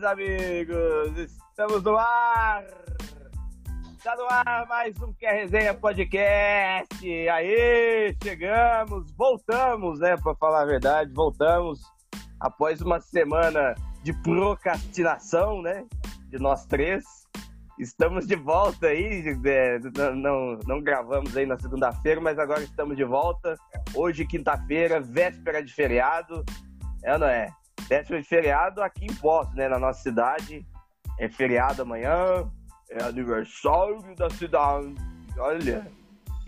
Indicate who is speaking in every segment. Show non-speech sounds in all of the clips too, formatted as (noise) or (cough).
Speaker 1: meus amigos! Estamos no ar! Está no ar mais um Quer Resenha Podcast! Aí, chegamos, voltamos, né? Para falar a verdade, voltamos após uma semana de procrastinação, né? De nós três. Estamos de volta aí, é, não, não gravamos aí na segunda-feira, mas agora estamos de volta. Hoje, quinta-feira, véspera de feriado. É ou não é? De feriado aqui em Poços, né? Na nossa cidade. É feriado amanhã, é aniversário da cidade. Olha.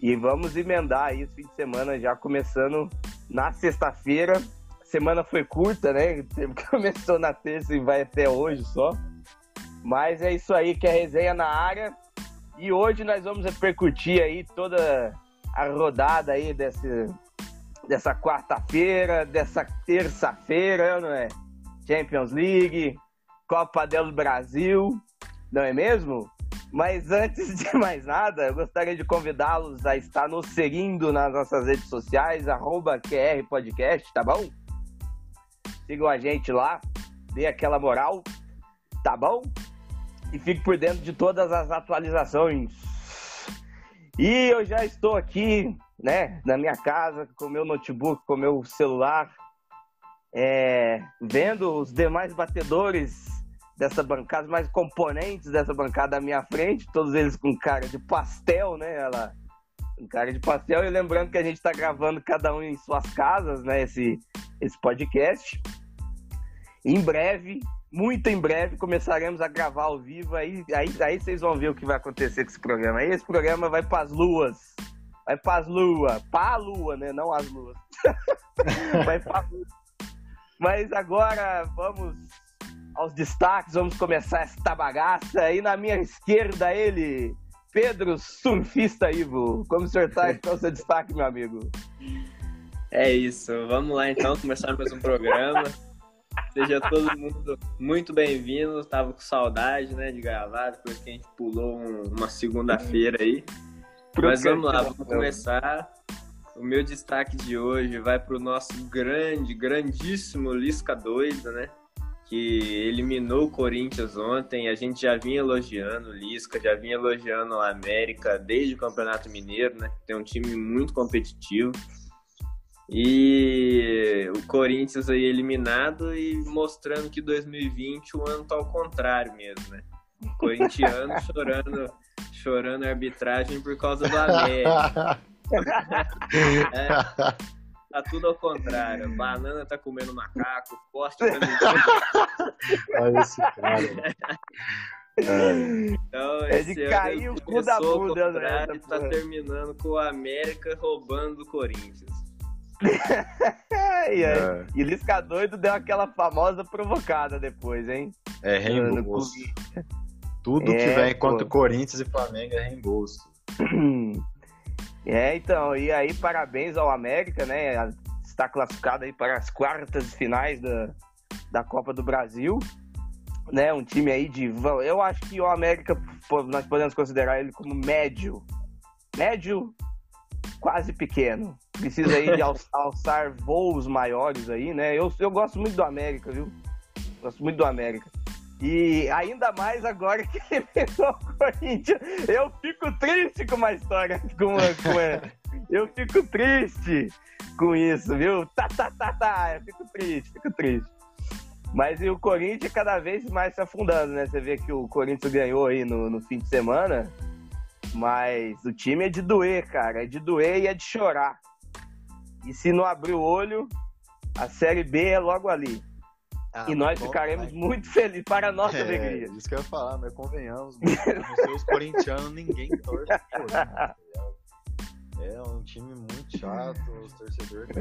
Speaker 1: E vamos emendar aí esse fim de semana já começando na sexta-feira. Semana foi curta, né? (laughs) Começou na terça e vai até hoje só. Mas é isso aí que é resenha na área. E hoje nós vamos repercutir aí toda a rodada aí desse, dessa quarta-feira, dessa terça-feira, não é? Champions League, Copa do Brasil, não é mesmo? Mas antes de (laughs) mais nada, eu gostaria de convidá-los a estar nos seguindo nas nossas redes sociais, arroba QR Podcast, tá bom? Sigam a gente lá, dê aquela moral, tá bom? e fique por dentro de todas as atualizações. E eu já estou aqui, né, na minha casa, com o meu notebook, com o meu celular, é, vendo os demais batedores dessa bancada, mais componentes dessa bancada à minha frente, todos eles com cara de pastel, né? Ela, com cara de pastel, e lembrando que a gente está gravando cada um em suas casas, né? Esse, esse podcast. Em breve, muito em breve começaremos a gravar ao vivo. Aí, aí, aí vocês vão ver o que vai acontecer com esse programa. Aí esse programa vai para as luas. Vai para luas. Para a lua, né? Não as luas. (laughs) vai para lua. Mas agora vamos aos destaques. Vamos começar esta bagaça. Aí na minha esquerda ele, Pedro Surfista Ivo. Como o senhor está? Qual é o seu destaque, meu amigo?
Speaker 2: É isso. Vamos lá então começar mais um programa. Seja todo mundo muito bem-vindo. Tava com saudade, né, de gravar, depois que a gente pulou um, uma segunda-feira aí. Mas vamos lá, vamos começar. O meu destaque de hoje vai para o nosso grande, grandíssimo Lisca doido, né? Que eliminou o Corinthians ontem. A gente já vinha elogiando o Lisca, já vinha elogiando a América desde o Campeonato Mineiro, né? Tem um time muito competitivo. E o Corinthians aí eliminado e mostrando que 2020 o ano tá ao contrário mesmo, né? O (laughs) corintiano chorando, chorando a arbitragem por causa do América. é, tá tudo ao contrário. Banana tá comendo macaco, poste tá
Speaker 3: Olha esse cara.
Speaker 1: Então, é de cair o cu da bunda, né?
Speaker 2: Tá terminando com o América roubando o Corinthians. (laughs)
Speaker 1: e, é. e Lisca doido deu aquela famosa provocada depois, hein?
Speaker 3: É reembolso. Tudo é, que vem contra Corinthians e Flamengo é reembolso. (clears throat)
Speaker 1: É, então, e aí parabéns ao América, né? Está classificado aí para as quartas finais da, da Copa do Brasil. Né, um time aí de. Eu acho que o América, nós podemos considerar ele como médio. Médio, quase pequeno precisa aí de (laughs) alçar voos maiores aí, né? Eu, eu gosto muito do América, viu? Gosto muito do América. E ainda mais agora que ele pegou o Corinthians. Eu fico triste com uma história. Com, com, eu fico triste com isso, viu? Tá, tá, tá, tá. Eu fico triste, fico triste. Mas e o Corinthians cada vez mais se afundando, né? Você vê que o Corinthians ganhou aí no, no fim de semana. Mas o time é de doer, cara. É de doer e é de chorar. E se não abrir o olho, a Série B é logo ali. Ah, e nós ficaremos vai. muito felizes para a nossa (laughs)
Speaker 3: é,
Speaker 1: alegria.
Speaker 3: Isso que eu ia falar, mas convenhamos, mano, (laughs) os corintianos ninguém torce por tá É um time muito chato, os torcedores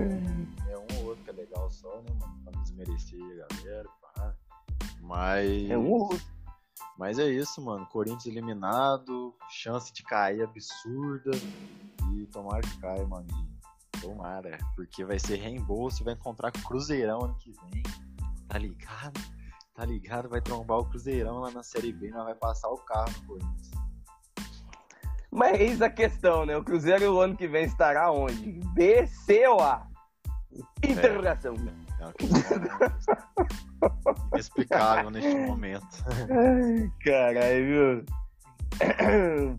Speaker 3: é um ou outro que é legal só, né, mano? Pra não desmerecer a galera, pá. Mas.
Speaker 1: É um ou outro.
Speaker 3: Mas é isso, mano. Corinthians eliminado, chance de cair absurda. E tomara que caia, mano. Tomara, porque vai ser reembolso e vai encontrar com o Cruzeirão ano que vem. Tá ligado? Tá ligado? Vai trombar o Cruzeirão lá na Série B e vai passar o carro no Corinthians.
Speaker 1: Mas eis a questão, né? O Cruzeiro o ano que vem estará onde? B, C ou A? Interrogação.
Speaker 3: É questão inexplicável neste momento. (laughs)
Speaker 1: Caralho, viu?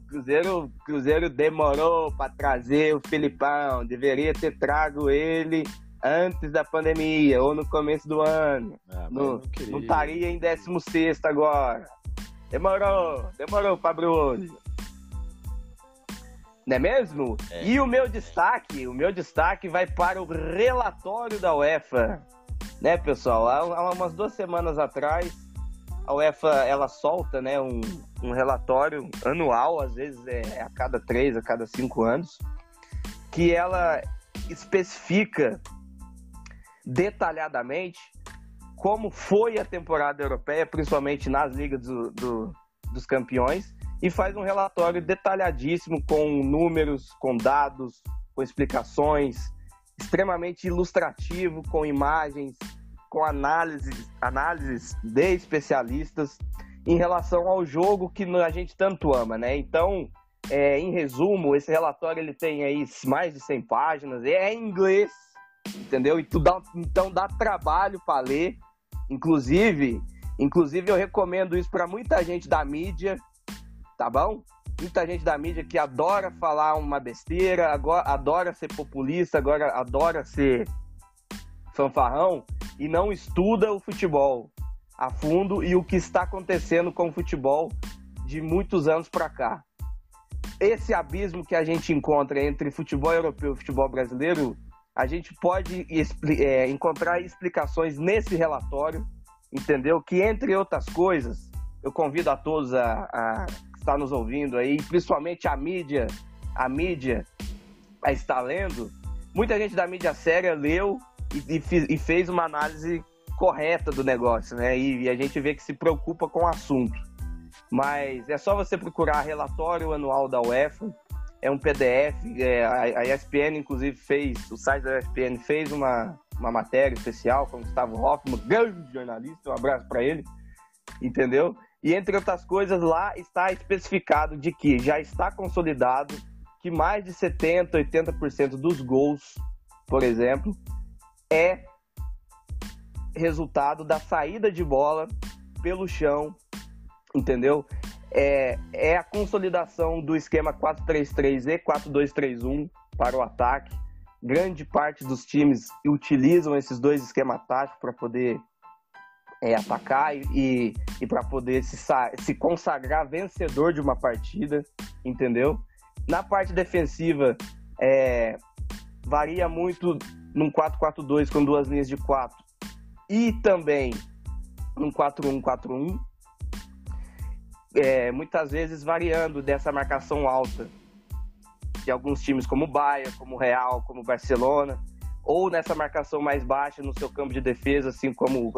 Speaker 1: Cruzeiro, Cruzeiro demorou para trazer o Filipão. Deveria ter trago ele antes da pandemia ou no começo do ano.
Speaker 3: Ah, mas
Speaker 1: Não, estaria em 16 agora. Demorou, demorou, Fabrício. Não é mesmo?
Speaker 3: É.
Speaker 1: E o meu destaque, o meu destaque vai para o relatório da UEFA. Né, pessoal? Há, há umas duas semanas atrás, a UEFA ela solta né, um, um relatório anual, às vezes é a cada três, a cada cinco anos, que ela especifica detalhadamente como foi a temporada europeia, principalmente nas ligas do- do- dos campeões, e faz um relatório detalhadíssimo com números, com dados, com explicações, extremamente ilustrativo, com imagens, com análises, análises de especialistas em relação ao jogo que a gente tanto ama, né? Então, é, em resumo, esse relatório ele tem aí mais de 100 páginas, é em inglês, entendeu? Então dá trabalho para ler. Inclusive, inclusive eu recomendo isso para muita gente da mídia, tá bom? Muita gente da mídia que adora falar uma besteira, agora adora ser populista, agora adora ser fanfarrão e não estuda o futebol a fundo e o que está acontecendo com o futebol de muitos anos para cá. Esse abismo que a gente encontra entre futebol europeu e futebol brasileiro, a gente pode é, encontrar explicações nesse relatório, entendeu? Que entre outras coisas, eu convido a todos a, a nos ouvindo aí, principalmente a mídia, a mídia a estar lendo. Muita gente da mídia séria leu e, e e fez uma análise correta do negócio, né? E, e a gente vê que se preocupa com o assunto. Mas é só você procurar relatório anual da UEFA, é um PDF, é, a, ESPN inclusive fez, o site da ESPN fez uma, uma matéria especial com o Gustavo Hoffmann, grande jornalista, um abraço para ele, entendeu? E entre outras coisas, lá está especificado de que já está consolidado que mais de 70, 80% dos gols, por exemplo, é resultado da saída de bola pelo chão, entendeu? É, é a consolidação do esquema 4-3-3 e 4-2-3-1 para o ataque. Grande parte dos times utilizam esses dois esquemas táticos para poder é, atacar e, e, para poder se, se consagrar vencedor de uma partida, entendeu? Na parte defensiva, é, varia muito num 4-4-2 com duas linhas de 4 e também num 4-1-4-1. É, muitas vezes variando dessa marcação alta de alguns times como Bahia, como Real, como Barcelona, ou nessa marcação mais baixa no seu campo de defesa, assim como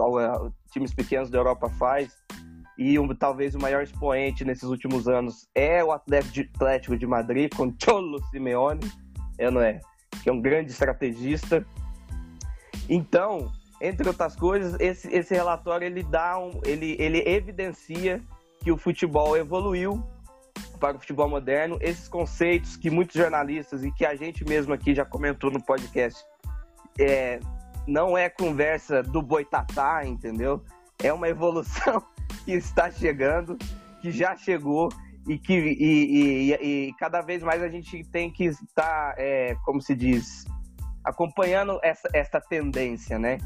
Speaker 1: times pequenos da Europa faz. E um, talvez o maior expoente nesses últimos anos é o Atlético de Madrid, com Cholo Simeone, é, não é? que é um grande estrategista. Então, entre outras coisas, esse, esse relatório ele dá um, ele, ele evidencia que o futebol evoluiu para o futebol moderno. Esses conceitos que muitos jornalistas e que a gente mesmo aqui já comentou no podcast, é, não é conversa do boitatá, entendeu? É uma evolução (laughs) que está chegando, que já chegou e que e, e, e cada vez mais a gente tem que estar, é, como se diz, acompanhando essa, essa tendência, né?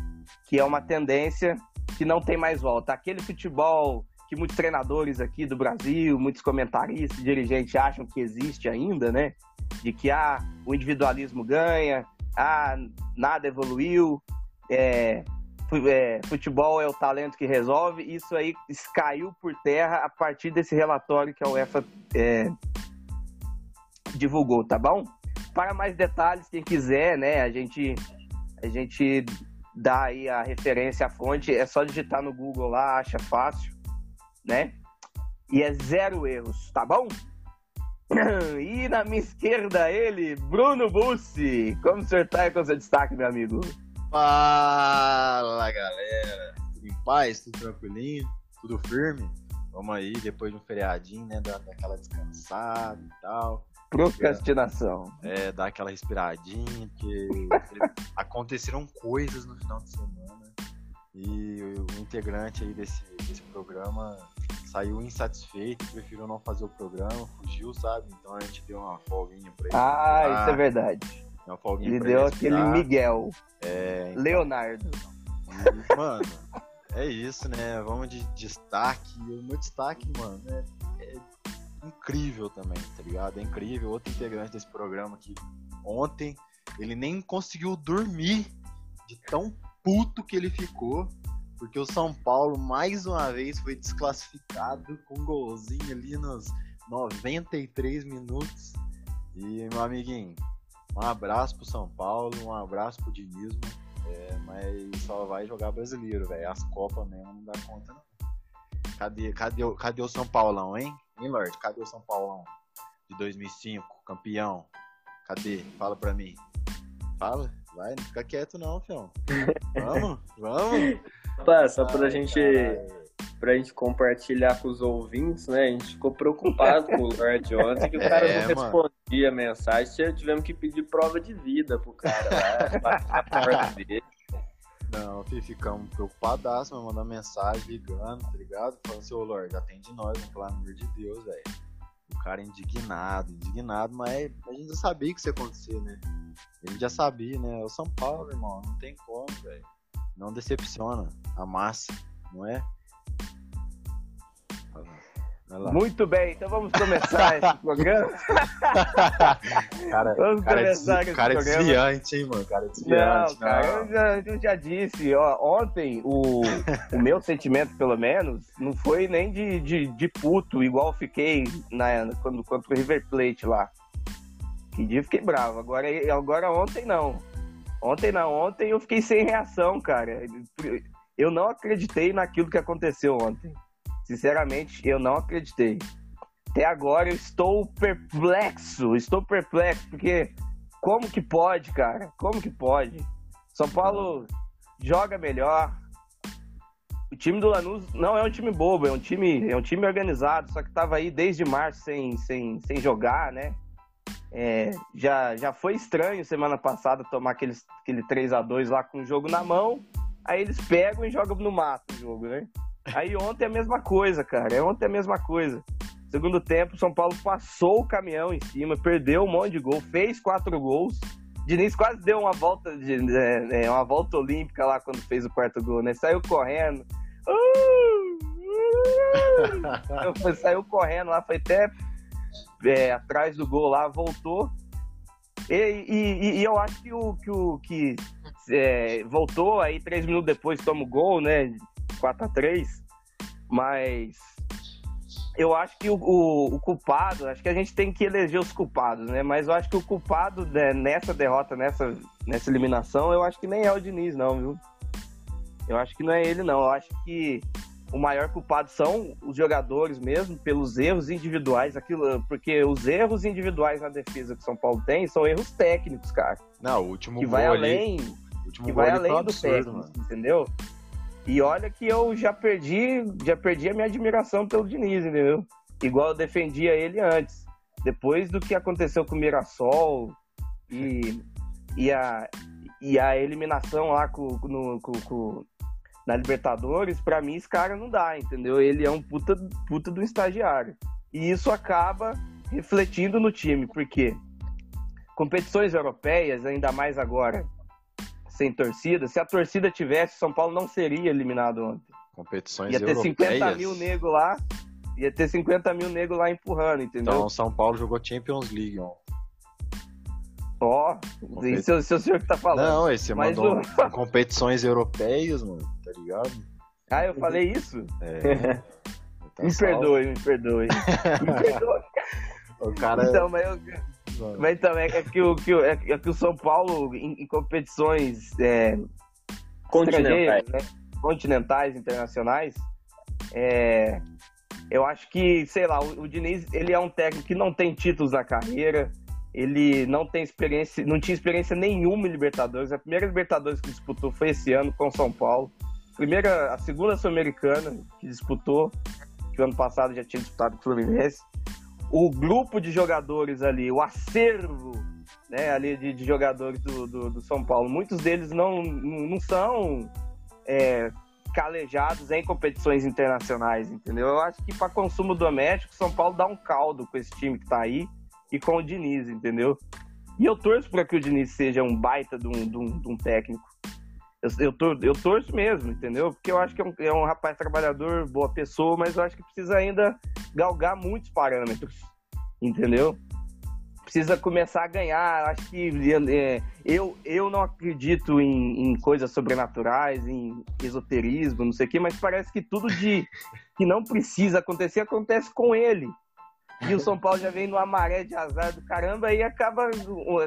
Speaker 1: Que é uma tendência que não tem mais volta. Aquele futebol que muitos treinadores aqui do Brasil, muitos comentaristas, dirigentes acham que existe ainda, né? De que ah, o individualismo ganha, ah, nada evoluiu, é, é, futebol é o talento que resolve. Isso aí caiu por terra a partir desse relatório que a UEFA é, divulgou, tá bom? Para mais detalhes, quem quiser, né? A gente, a gente dá aí a referência, a fonte. É só digitar no Google lá, acha fácil, né? E é zero erros, tá bom? (clears throat) E na minha esquerda ele, Bruno Bussi. Como o senhor tá aí com seu destaque, meu amigo?
Speaker 3: Fala galera, tudo em paz, tudo tranquilinho, tudo firme? Vamos aí, depois de um feriadinho, né? Dar aquela descansada e tal.
Speaker 1: Procrastinação.
Speaker 3: É, dar aquela respiradinha, porque (laughs) aconteceram coisas no final de semana e o integrante aí desse, desse programa saiu insatisfeito, preferiu não fazer o programa, fugiu, sabe? Então a gente deu uma folguinha pra ele.
Speaker 1: Ah, isso é verdade.
Speaker 3: Uma folguinha
Speaker 1: Ele
Speaker 3: pra
Speaker 1: deu
Speaker 3: respirar.
Speaker 1: aquele Miguel.
Speaker 3: É,
Speaker 1: Leonardo.
Speaker 3: E, mano, é isso, né? Vamos de destaque. O meu destaque, mano, é, é incrível também, tá ligado? É incrível. Outro integrante desse programa que ontem ele nem conseguiu dormir de tão puto que ele ficou. Porque o São Paulo, mais uma vez, foi desclassificado com um golzinho ali nos 93 minutos. E, meu amiguinho, um abraço pro São Paulo, um abraço pro Dinismo. É, mas só vai jogar brasileiro, velho. As Copas mesmo não dá conta, não. Cadê, cadê, cadê o São Paulão, hein? Hein, Lorde? Cadê o São Paulão de 2005, campeão? Cadê? Fala pra mim. Fala, vai, não fica quieto não, fião. (laughs) Vamos, vamos.
Speaker 2: Opa, só pra
Speaker 3: Ai,
Speaker 2: gente,
Speaker 3: caralho.
Speaker 2: pra gente compartilhar com os ouvintes, né? A gente ficou preocupado com o Lorde ontem, que o cara
Speaker 3: É,
Speaker 2: não
Speaker 3: mano.
Speaker 2: respondia a mensagem. Tivemos que pedir prova de vida pro cara lá, bater na porta (laughs) dele.
Speaker 3: Não, fi, ficamos preocupadaço, mas mandando mensagem, ligando, tá ligado? Falando assim, ô Lorde, atende nós, pelo amor de Deus, velho. O cara indignado, indignado, mas a gente já sabia que isso ia acontecer, né? A gente já sabia, né? É o São Paulo, irmão, não tem como, velho. Não decepciona a massa, não é? Lá.
Speaker 1: Muito bem, então vamos começar esse (laughs) programa.
Speaker 3: Cara,
Speaker 1: Vamos
Speaker 3: cara,
Speaker 1: começar
Speaker 3: desvi-
Speaker 1: com esse
Speaker 3: cara é
Speaker 1: programa.
Speaker 3: desviante, hein, mano? Cara é desviante.
Speaker 1: Não, cara, eu já, eu já disse, ó, ontem o, o (laughs) meu sentimento, pelo menos, não foi nem de, de, de puto, igual fiquei na, quando, contra o River Plate lá. Que dia eu fiquei bravo. Agora, agora ontem não. Ontem não, ontem eu fiquei sem reação, cara. Eu não acreditei naquilo que aconteceu ontem. Sinceramente, eu não acreditei. Até agora eu estou perplexo, estou perplexo, porque como que pode, cara? Como que pode? São Paulo joga melhor. O time do Lanús não é um time bobo, é um time, é um time organizado, só que tava aí desde março sem, sem, sem jogar, né? É, já, já foi estranho semana passada tomar aqueles, aquele 3 a 2 lá com o jogo na mão. Aí eles pegam e jogam no mato o jogo, né? Aí ontem é a mesma coisa, cara. É ontem a mesma coisa. Segundo tempo, São Paulo passou o caminhão em cima, perdeu um monte de gol, fez quatro gols. Diniz quase deu uma volta de é, é, uma volta olímpica lá quando fez o quarto gol, né? Saiu correndo. Uh, uh, (laughs) saiu correndo lá, foi até é, atrás do gol lá, voltou. E, e, e eu acho que o que, o, que é, voltou, aí três minutos depois toma o gol, né? 4 a 3 Mas eu acho que o, o, o, culpado, acho que a gente tem que eleger os culpados, né? Mas eu acho que o culpado né, nessa derrota, nessa, nessa eliminação, eu acho que nem é o Diniz, não, viu? Eu acho que não é ele, não. Eu acho que o maior culpado são os jogadores mesmo, pelos erros individuais, aquilo, porque os erros individuais na defesa que o São Paulo tem são erros técnicos, cara.
Speaker 3: Não, o último
Speaker 1: que
Speaker 3: gol
Speaker 1: vai
Speaker 3: ali,
Speaker 1: além,
Speaker 3: último
Speaker 1: que vai além do
Speaker 3: absurdo,
Speaker 1: técnico,
Speaker 3: mano.
Speaker 1: entendeu? E olha que eu já perdi, já perdi a minha admiração pelo Diniz, entendeu? Igual eu defendia ele antes. Depois do que aconteceu com o Mirassol e, e, a, e a eliminação lá com, no, com, com, na Libertadores, pra mim esse cara não dá, entendeu? Ele é um puta, puta do estagiário. E isso acaba refletindo no time, porque competições europeias, ainda mais agora, sem torcida. Se a torcida tivesse, São Paulo não seria eliminado ontem.
Speaker 3: Competições
Speaker 1: Ia ter
Speaker 3: europeias.
Speaker 1: 50 mil negros lá, ia ter 50 mil negros lá empurrando, entendeu?
Speaker 3: Então, São Paulo jogou Champions League, ó.
Speaker 1: Ó, isso é o seu senhor que tá falando.
Speaker 3: Não, esse
Speaker 1: Mas
Speaker 3: mandou
Speaker 1: o- (laughs)
Speaker 3: competições europeias, mano, tá ligado?
Speaker 1: Ah, eu falei isso?
Speaker 3: É. (laughs) Tá
Speaker 1: me
Speaker 3: salvo.
Speaker 1: perdoe, me perdoe. (laughs) me perdoe.
Speaker 3: O cara.
Speaker 1: Então, mas, eu,
Speaker 3: mano,
Speaker 1: mas então, é que o, que, o- é que o São Paulo, em, em competições é,
Speaker 2: Continentais.
Speaker 1: né? continentais, internacionais, é, eu acho que, sei lá, o, o Diniz, ele é um técnico que não tem títulos na carreira, ele não tem experiência, não tinha experiência nenhuma em Libertadores. A primeira Libertadores que disputou foi esse ano com o São Paulo. Primeira, a segunda Sul-Americana que disputou, que o ano passado já tinha disputado o Fluminense. o grupo de jogadores ali, o acervo né, ali de, de jogadores do, do, do, São Paulo, muitos deles não, não são é, calejados em competições internacionais, entendeu? Eu acho que para consumo doméstico, São Paulo dá um caldo com esse time que tá aí e com o Diniz, entendeu? E eu torço para que o Diniz seja um baita de um, de um, de um técnico. Eu, eu, eu, torço mesmo, entendeu? Porque eu acho que é um, é um, rapaz trabalhador, boa pessoa, mas eu acho que precisa ainda galgar muitos parâmetros, entendeu? Precisa começar a ganhar. Acho que é, eu, eu não acredito em, em, coisas sobrenaturais, em esoterismo, não sei o quê, mas parece que tudo de que não precisa acontecer acontece com ele. E o São Paulo já vem numa maré de azar do caramba e acaba,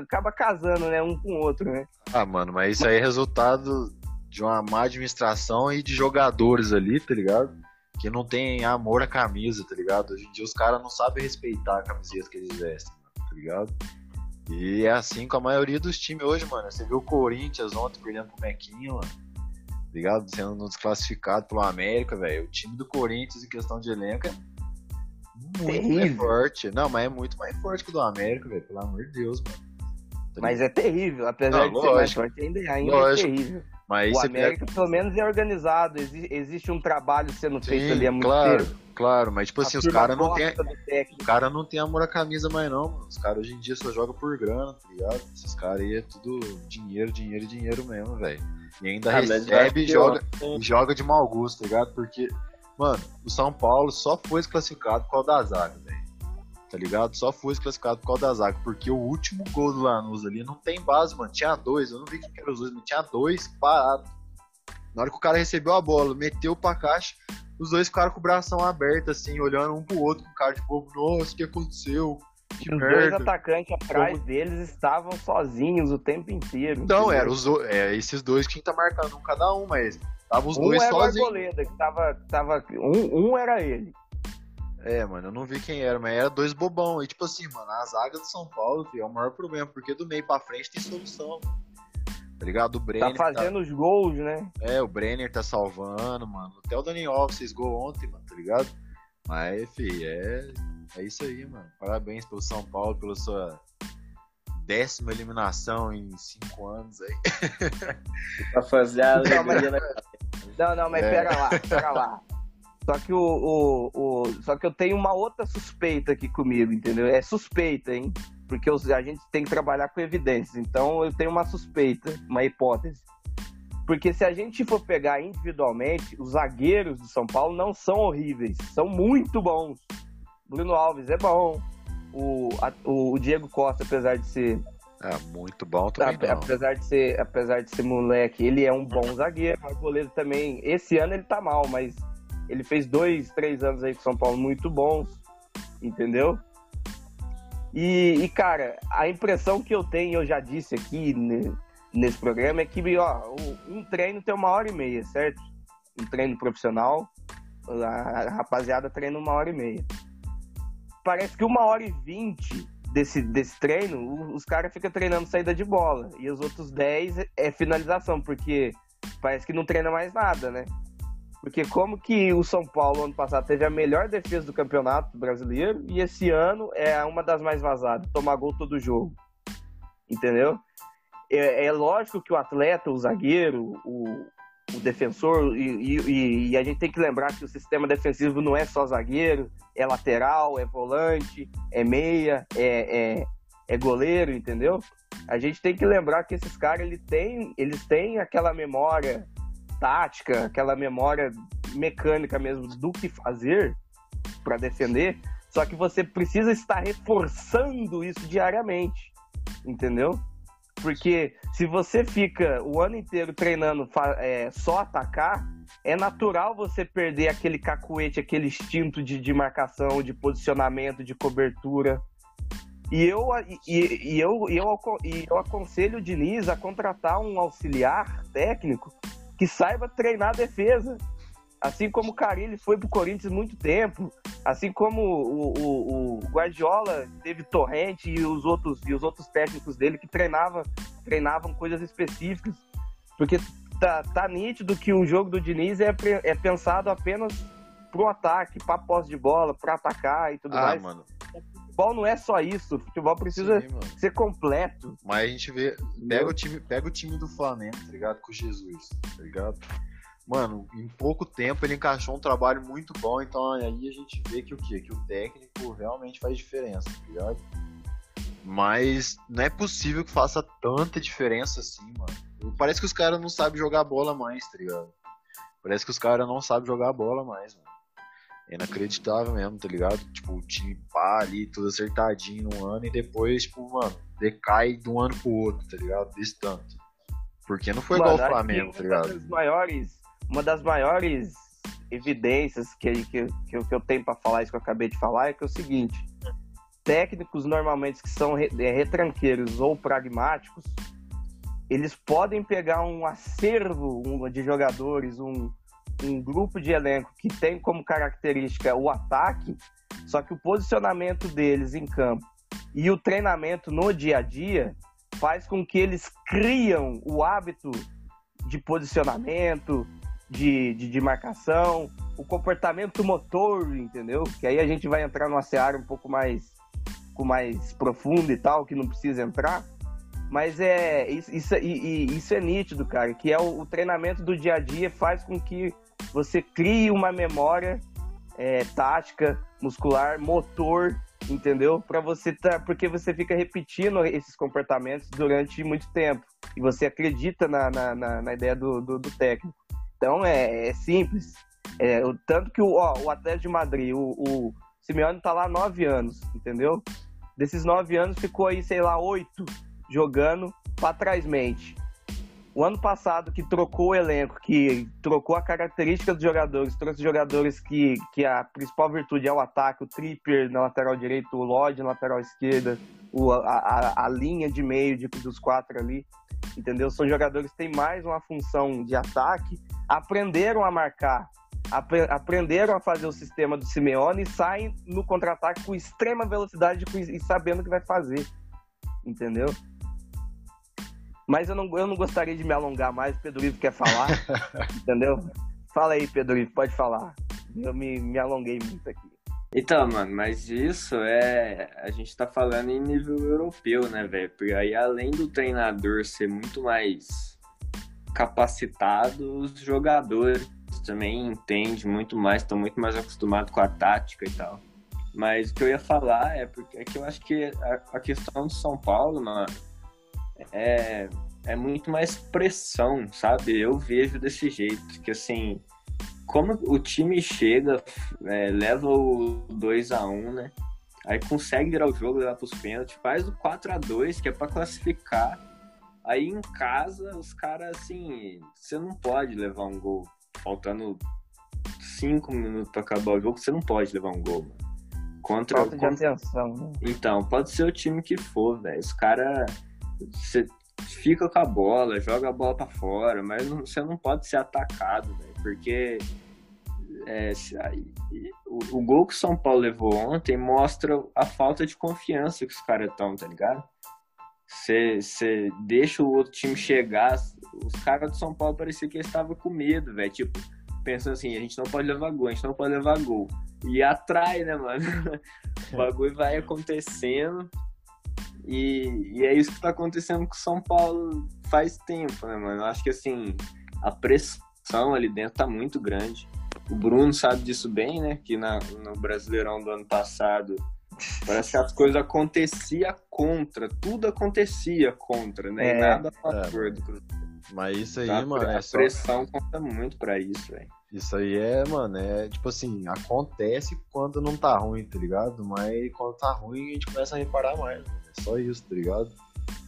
Speaker 1: acaba casando, né? Um com o outro, né?
Speaker 3: Ah, mano, mas isso aí é resultado de uma má administração e de jogadores ali, tá ligado? Que não tem amor à camisa, tá ligado? Hoje em dia os caras não sabem respeitar a camiseta que eles vestem, tá ligado? E é assim com a maioria dos times hoje, mano. Você viu o Corinthians ontem perdendo pro Mequinho, mano. Tá ligado? Sendo desclassificado pelo América, velho. O time do Corinthians, em questão de elenco, é muito terrível. mais forte. Não, mas é muito mais forte que o do América, velho. Pelo amor de Deus, mano.
Speaker 1: Tá mas é terrível, apesar não, de ser mais forte, ainda, ainda é terrível. Mas o América, pega... pelo menos, é organizado. existe um trabalho sendo Sim, feito ali há muito
Speaker 3: claro,
Speaker 1: tempo.
Speaker 3: Claro, mas tipo assim, os caras não tem. O cara não tem amor à camisa mais, não, mano. Os caras hoje em dia só jogam por grana, tá ligado? Esses caras aí é tudo dinheiro, dinheiro, dinheiro mesmo, velho. E ainda ah, recebe e joga, e joga de mau gosto, tá ligado? Porque Mano, o São Paulo só foi classificado por causa da zaga, velho. Tá ligado? Só foi classificado por causa da zaga. Porque o último gol do Lanús ali não tem base, mano. Tinha dois. Eu não vi quem era os dois, mas tinha dois parados. Na hora que o cara recebeu a bola, meteu pra caixa, os dois ficaram com o bração aberto, assim, olhando um pro outro, com cara de povo, nossa, o que aconteceu?
Speaker 1: Os dois atacantes atrás Como... deles estavam sozinhos o tempo inteiro.
Speaker 3: Não, era os, é, esses dois que tá marcando um cada um, mas Tava os
Speaker 1: um
Speaker 3: dois
Speaker 1: era
Speaker 3: sozinhos.
Speaker 1: O Arboleda, que tava, tava um, um era ele.
Speaker 3: É, mano, eu não vi quem era, mas era dois bobão. E tipo assim, mano, a zaga do São Paulo filho, é o maior problema, porque do meio pra frente tem solução. Tá ligado? O Brenner.
Speaker 1: Tá fazendo tá... os gols, né?
Speaker 3: É, o Brenner tá salvando, mano. Até o Dani Alves fez gol ontem, mano, tá ligado? Mas, filho, é, é isso aí, mano. Parabéns pelo São Paulo, pela sua décima eliminação em cinco anos aí. (laughs)
Speaker 2: pra fazer a
Speaker 1: não, mas, não, não, mas é. pera lá, pera lá. Só que o, o, o, Só que eu tenho uma outra suspeita aqui comigo, entendeu? É suspeita, hein? Porque a gente tem que trabalhar com evidências. Então eu tenho uma suspeita, uma hipótese. Porque se a gente for pegar individualmente, os zagueiros do São Paulo não são horríveis, são muito bons. Bruno Alves é bom, o, a, o Diego Costa, apesar de ser.
Speaker 3: É, muito bom também.
Speaker 1: A, apesar, de ser, apesar de ser moleque, ele é um bom zagueiro. O goleiro também. Esse ano ele tá mal, mas ele fez dois, três anos aí com São Paulo muito bons, entendeu? E, e, cara, a impressão que eu tenho, eu já disse aqui nesse programa, é que ó, um treino tem uma hora e meia, certo? Um treino profissional, a rapaziada treina uma hora e meia parece que uma hora e vinte desse, desse treino, os caras ficam treinando saída de bola. E os outros dez é finalização, porque parece que não treina mais nada, né? Porque como que o São Paulo ano passado teve a melhor defesa do campeonato brasileiro e esse ano é uma das mais vazadas, tomar gol todo jogo. Entendeu? É, é lógico que o atleta, o zagueiro, o, o defensor, e, e, e, a gente tem que lembrar que o sistema defensivo não é só zagueiro, é lateral, é volante, é meia, é, é, é goleiro, entendeu? A gente tem que lembrar que esses caras eles têm, eles têm aquela memória tática, aquela memória mecânica mesmo do que fazer para defender, só que você precisa estar reforçando isso diariamente, entendeu? Porque se você fica o ano inteiro treinando é, só atacar, é natural você perder aquele cacuete, aquele instinto de, de marcação, de posicionamento, de cobertura. E eu, e, e eu, e eu, e eu aconselho o Diniz a contratar um auxiliar técnico que saiba treinar a defesa. Assim como o Carilli foi pro Corinthians muito tempo, assim como o, o, o, Guardiola teve Torrente e os outros e os outros técnicos dele que treinava, treinavam coisas específicas, porque tá, tá nítido que o jogo do Diniz é, é pensado apenas pro ataque, para posse de bola, para atacar e tudo
Speaker 3: ah,
Speaker 1: mais.
Speaker 3: Mano.
Speaker 1: futebol não é só isso. O futebol precisa
Speaker 3: Sim,
Speaker 1: ser completo.
Speaker 3: Mas a gente vê. Pega o, time, pega o time do Flamengo, tá ligado? Com o Jesus, tá ligado? Mano, em pouco tempo ele encaixou um trabalho muito bom, então aí a gente vê que o quê? Que o técnico realmente faz diferença, tá ligado? Mas não é possível que faça tanta diferença assim, mano. Parece que os caras não sabem jogar bola mais, tá ligado? Parece que os caras não sabem jogar bola mais, mano. É inacreditável mesmo, tá ligado? Tipo, o time pá ali, tudo acertadinho num ano e depois, tipo, mano, decai de um ano pro outro, tá ligado? Desse tanto. Porque não foi
Speaker 1: Mano,
Speaker 3: igual o Flamengo, tá
Speaker 1: uma
Speaker 3: ligado?
Speaker 1: das maiores, uma das maiores evidências que, que, que, eu- que eu tenho pra falar isso que eu acabei de falar é que é o seguinte: técnicos normalmente que são é, retranqueiros ou pragmáticos, eles podem pegar um acervo um, de jogadores, um, um grupo de elenco que tem como característica o ataque, só que o posicionamento deles em campo e o treinamento no dia a dia faz com que eles criam o hábito de posicionamento, de, de, de marcação, o comportamento motor, entendeu? Que aí a gente vai entrar numa seara um pouco mais, com mais profunda e tal, que não precisa entrar. Mas é isso, isso, isso é nítido, cara, que é o, o treinamento do dia a dia faz com que você crie uma memória é, tática, muscular, motor, entendeu? Para você tá, porque você fica repetindo esses comportamentos durante muito tempo e você acredita na, na, na- na ideia do, do, do técnico. Então é, é simples. É, o, tanto que o, ó, o Atlético de Madrid, o, o Simeone tá lá nove anos, entendeu? Desses nove anos ficou aí, sei lá, oito jogando para trás mente. O ano passado que trocou o elenco, que trocou a característica dos jogadores, trouxe jogadores que, que a principal virtude é o ataque, o Tripper na lateral direita, o Lodge na lateral esquerda, o, a, a, a linha de meio de, dos quatro ali, entendeu? São jogadores que têm mais uma função de ataque, aprenderam a marcar, apre- aprenderam a fazer o sistema do Simeone e saem no contra-ataque com extrema velocidade e sabendo o que vai fazer, entendeu? Mas eu não, eu não gostaria de me alongar mais, Pedro Ivo quer falar, (laughs) entendeu? Fala aí, Pedro Ivo, pode falar. Eu me, me alonguei muito aqui.
Speaker 2: Então, mano, mas isso é. A gente tá falando em nível europeu, né, velho? Porque aí, além do treinador ser muito mais capacitado, os jogadores também entendem muito mais, estão muito mais acostumados com a tática e tal. Mas o que eu ia falar é, porque, é que eu acho que a, a questão de São Paulo, mano, é, é muito mais pressão, sabe? Eu vejo desse jeito, que assim, como o time chega, é, leva o 2 a 1 né? Aí consegue virar o jogo, levar pros pênaltis, faz o 4 a 2 que é pra classificar. Aí em casa, os caras, assim, você não pode levar um gol faltando 5 minutos pra acabar o jogo, você não pode levar um gol, mano. Contra,
Speaker 1: Falta de
Speaker 2: contra-
Speaker 1: atenção, né?
Speaker 2: então, pode ser o time que for, velho. Os caras. Você fica com a bola, joga a bola pra fora, mas você não pode ser atacado, velho. Porque. É, o, o gol que o São Paulo levou ontem mostra a falta de confiança que os caras estão, tá ligado? Você deixa o outro time chegar. Os caras do São Paulo parecia que estavam com medo, velho. Tipo, pensando assim, a gente não pode levar gol, a gente não pode levar gol. E atrai, né, mano? (laughs) o bagulho vai acontecendo. E, e é isso que tá acontecendo com o São Paulo faz tempo, né, mano? Eu acho que assim, a pressão ali dentro tá muito grande. O Bruno sabe disso bem, né? Que na, no Brasileirão do ano passado parece que as coisas aconteciam contra, tudo acontecia contra, né? E
Speaker 1: É,
Speaker 2: nada a favor do Cruzeiro.
Speaker 3: Mas isso aí,
Speaker 2: tá?
Speaker 3: mano,
Speaker 2: a
Speaker 3: é só.
Speaker 2: pressão conta muito pra isso, velho.
Speaker 3: Isso aí é, mano, é tipo assim, acontece quando não tá ruim, tá ligado? Mas quando tá ruim a gente começa a reparar mais, mano. É só isso, tá ligado?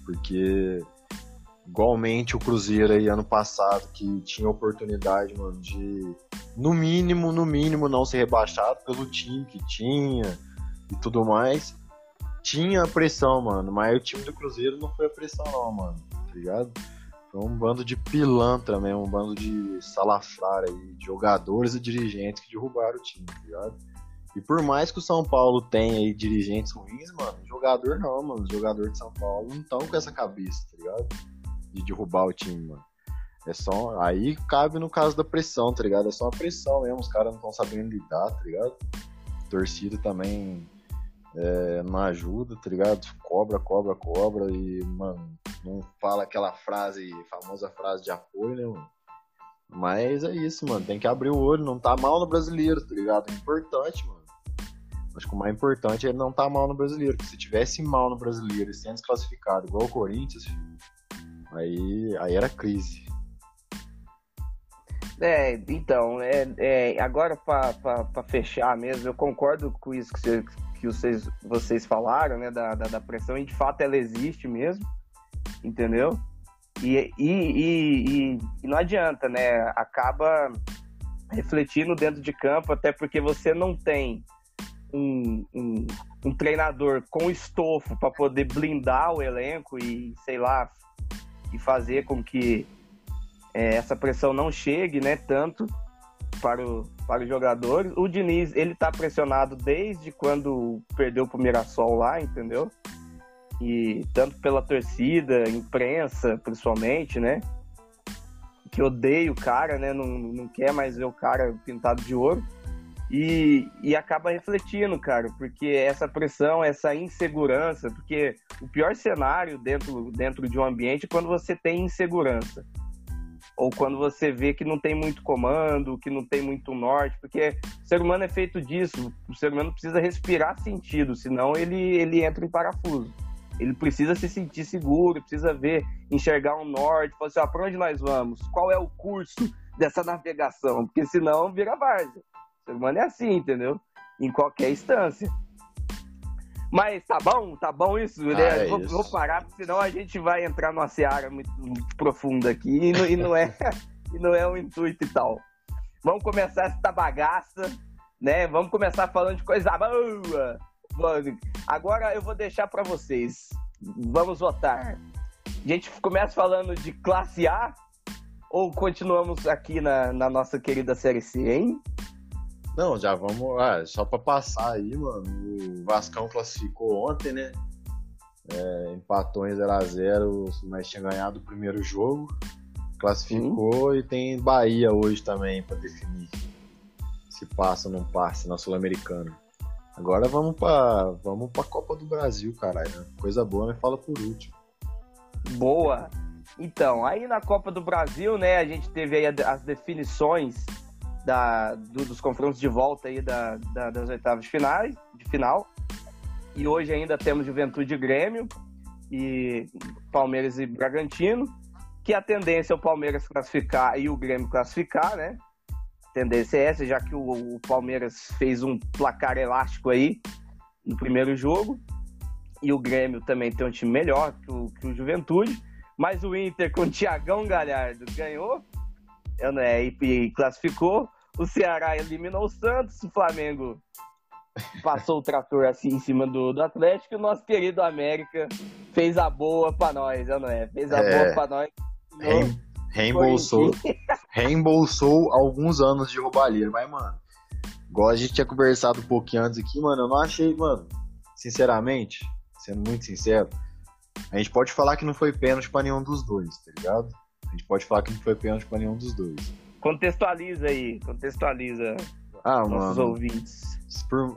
Speaker 3: Porque igualmente o Cruzeiro aí ano passado, que tinha oportunidade, mano, de no mínimo, no mínimo não ser rebaixado pelo time que tinha e tudo mais. Tinha pressão, mano, mas o time do Cruzeiro não foi a pressão não, mano, tá ligado? Foi um bando de pilantra mesmo, um bando de salafrário aí, de jogadores e dirigentes que derrubaram o time, tá ligado? E por mais que o São Paulo tenha aí dirigentes ruins, mano, jogador não, mano. Os jogadores de São Paulo não estão com essa cabeça, tá ligado? De derrubar o time, mano. É só. Aí cabe no caso da pressão, tá ligado? É só uma pressão mesmo, os caras não estão sabendo lidar, tá ligado? Torcida também é, não ajuda, tá ligado? Cobra, cobra, cobra e, mano, não fala aquela frase, famosa frase de apoio, né, mano? Mas é isso, mano. Tem que abrir o olho, não tá mal no brasileiro, tá ligado? É importante, mano. Acho que o mais importante é ele não tá mal no brasileiro. Porque se tivesse mal no brasileiro e sendo desclassificado igual o Corinthians, filho, aí, aí era crise.
Speaker 1: É, então, é, é agora para fechar mesmo, eu concordo com isso que, você, que vocês, vocês falaram, né, da, da, da, pressão, e de fato ela existe mesmo, entendeu? E, e, e, e, não adianta, né? Acaba refletindo dentro de campo, até porque você não tem um, um, um treinador com estofo para poder blindar o elenco e, sei lá, e fazer com que é, essa pressão não chegue, né, tanto para, o, para os jogadores. O Diniz, ele tá pressionado desde quando perdeu pro Mirassol lá, entendeu? E tanto pela torcida, imprensa, principalmente, né? Que odeia o cara, né? Não, não quer mais ver o cara pintado de ouro. E, e acaba refletindo, cara, porque essa pressão, essa insegurança, porque o pior cenário dentro, dentro de um ambiente é quando você tem insegurança ou quando você vê que não tem muito comando, que não tem muito norte, porque o ser humano é feito disso, o ser humano precisa respirar sentido, senão ele, ele entra em parafuso. Ele precisa se sentir seguro, precisa ver, enxergar um norte, falar assim, ah, para onde nós vamos? Qual é o curso dessa navegação? Porque senão vira várzea. Ser humano é assim, entendeu? Em qualquer instância. Mas tá bom, tá bom isso, né? Ah, é vou, isso. vou, parar, porque senão a gente vai entrar numa seara muito, muito profunda aqui e não, e não é, (laughs) e não é o intuito e tal. Vamos começar essa bagaça, né? Vamos começar falando de coisa boa. Agora eu vou deixar para vocês. Vamos votar. A gente começa falando de classe A ou continuamos aqui na, na nossa querida série C, hein?
Speaker 3: Não, já vamos. Ah, só pra passar aí, mano. O Vascão classificou ontem, né? É, empatou em 0x0, mas tinha ganhado o primeiro jogo. Classificou uhum. e tem Bahia hoje também para definir se passa ou não passa na Sul-Americana. Agora vamos pra, vamos pra Copa do Brasil, caralho. Né? Coisa boa, mas fala por último.
Speaker 1: Boa! Então, aí na Copa do Brasil, né, a gente teve aí as definições da, do, dos confrontos de volta aí da, da, das oitavas de, finais, de final. E hoje ainda temos Juventude e Grêmio e Palmeiras e Bragantino, que a tendência é o Palmeiras classificar e o Grêmio classificar, né? A tendência é essa, já que o, o Palmeiras fez um placar elástico aí no primeiro jogo. E o Grêmio também tem um time melhor que o, que o Juventude. Mas o Inter com o Thiagão Galhardo ganhou né, e, e classificou. O Ceará eliminou o Santos, o Flamengo passou o trator assim em cima do, do Atlético e o nosso querido América fez a boa pra nós, não é? Fez a é, boa pra nós.
Speaker 3: Reem, reembolsou, (laughs) reembolsou alguns anos de roubalheira, mas, mano, igual a gente tinha conversado um pouquinho antes aqui, mano, eu não achei, mano, sinceramente, sendo muito sincero, a gente pode falar que não foi pênalti pra nenhum dos dois, tá ligado? A gente pode falar que não foi pênalti pra nenhum dos dois.
Speaker 1: Contextualiza aí, contextualiza ah, nossos mano. ouvintes.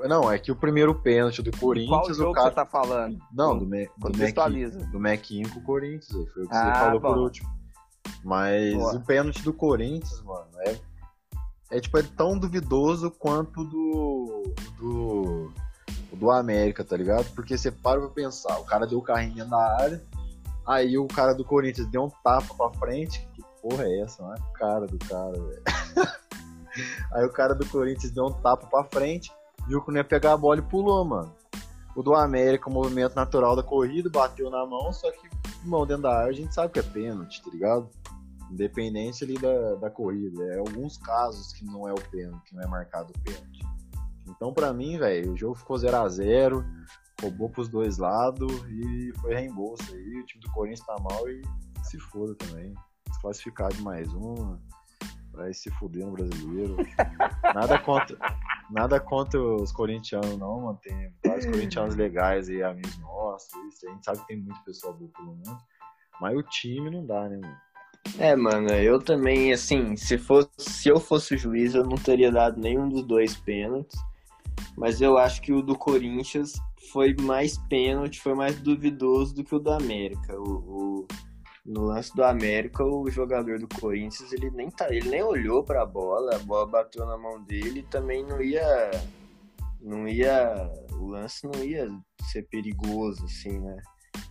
Speaker 3: Não, é que o primeiro pênalti do Corinthians.
Speaker 1: Qual jogo o cara... você tá falando?
Speaker 3: Não, do, Me...
Speaker 1: Contextualiza.
Speaker 3: do Mequinho com o Corinthians. Aí. Foi o que ah, você falou bom. por último. Mas Boa. o pênalti do Corinthians, mano, é. É tipo, é tão duvidoso quanto do. do. do América, tá ligado? Porque você para pra pensar, o cara deu o carrinho na área, aí o cara do Corinthians deu um tapa pra frente. Porra é essa? É a cara do cara, velho. (laughs) aí o cara do Corinthians deu um tapa pra frente viu que não ia pegar a bola e pulou, mano. O do América, o movimento natural da corrida, bateu na mão, só que mão dentro da área a gente sabe que é pênalti, tá ligado? Independente ali da, da corrida. É alguns casos que não é o pênalti, que não é marcado o pênalti. Então, pra mim, velho, o jogo ficou 0 a 0 roubou pros dois lados e foi reembolso aí. O time do Corinthians tá mal e se foda também. Desclassificado de mais um. Vai se fuder no brasileiro. Nada contra, nada contra os corintianos, não, mano. Tem vários corintianos legais aí, amigos nossos. Isso. A gente sabe que tem muito pessoal boa pelo mundo. Mas o time não dá, né, mano?
Speaker 2: É, mano, eu também, assim, se, fosse, se eu fosse o juiz, eu não teria dado nenhum dos dois pênaltis. Mas eu acho que o do Corinthians foi mais pênalti, foi mais duvidoso do que o do América. O, o, no lance do América, o jogador do Corinthians, ele nem, tá, ele nem olhou para a bola, a bola bateu na mão dele e também não ia. Não ia. O lance não ia ser perigoso, assim, né?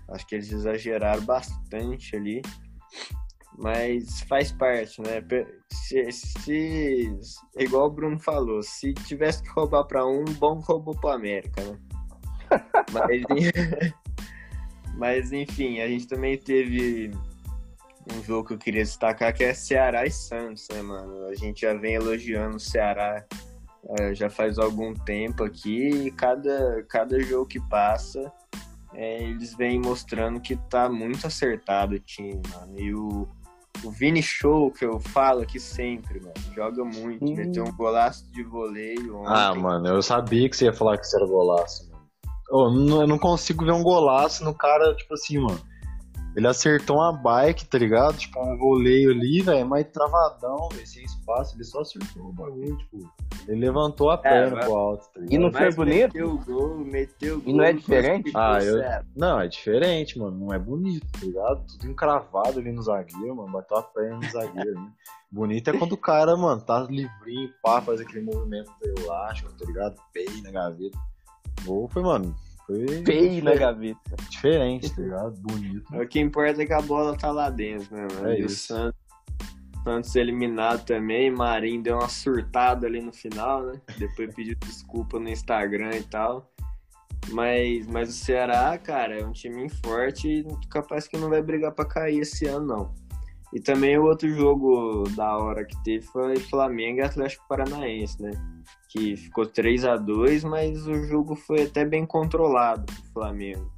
Speaker 2: Acho que eles exageraram bastante ali. Mas faz parte, né? Se, se, igual o Bruno falou, se tivesse que roubar para um, bom roubou para América, né? (laughs) mas, mas enfim, a gente também teve um jogo que eu queria destacar que é Ceará e Santos, né, mano? A gente já vem elogiando o Ceará é, já faz algum tempo aqui e cada, cada jogo que passa é, eles vêm mostrando que tá muito acertado o time, mano. E o, o Vini Show, que eu falo aqui sempre, mano, joga muito. Hum. Meteu um golaço de voleio ontem.
Speaker 3: Ah, mano, eu sabia que você ia falar que isso era golaço, mano. Oh, não, eu não consigo ver um golaço no cara, tipo assim, mano. Ele acertou uma bike, tá ligado? Tipo, um voleio ali, velho, mais travadão, véio, sem espaço. Ele só acertou o bagulho, tipo. Ele levantou a é, perna é, pro alto, tá ligado?
Speaker 1: E não foi bonito?
Speaker 2: Meteu o gol, meteu o gol.
Speaker 1: E não é diferente?
Speaker 3: Ah, eu... Não, é diferente, mano. Não é bonito, tá ligado? Tudo encravado ali no zagueiro, mano. Bateu a perna no zagueiro. Né? Bonito é quando o cara, mano, tá livrinho, pá, faz aquele movimento elástico, tá ligado? Pei na gaveta. Gol foi, mano, foi.
Speaker 1: Feio na gaveta.
Speaker 3: Diferente, tá ligado? Bonito.
Speaker 2: O que importa é que a bola tá lá dentro, né, mano? É e isso. o Santos, Santos eliminado também. Marinho deu uma surtada ali no final, né? Depois pediu desculpa no Instagram e tal. Mas, mas o Ceará, cara, é um time forte e capaz que não vai brigar para cair esse ano, não. E também o outro jogo da hora que teve foi Flamengo e Atlético Paranaense, né? Que ficou 3 a 2 mas o jogo foi até bem controlado pro Flamengo.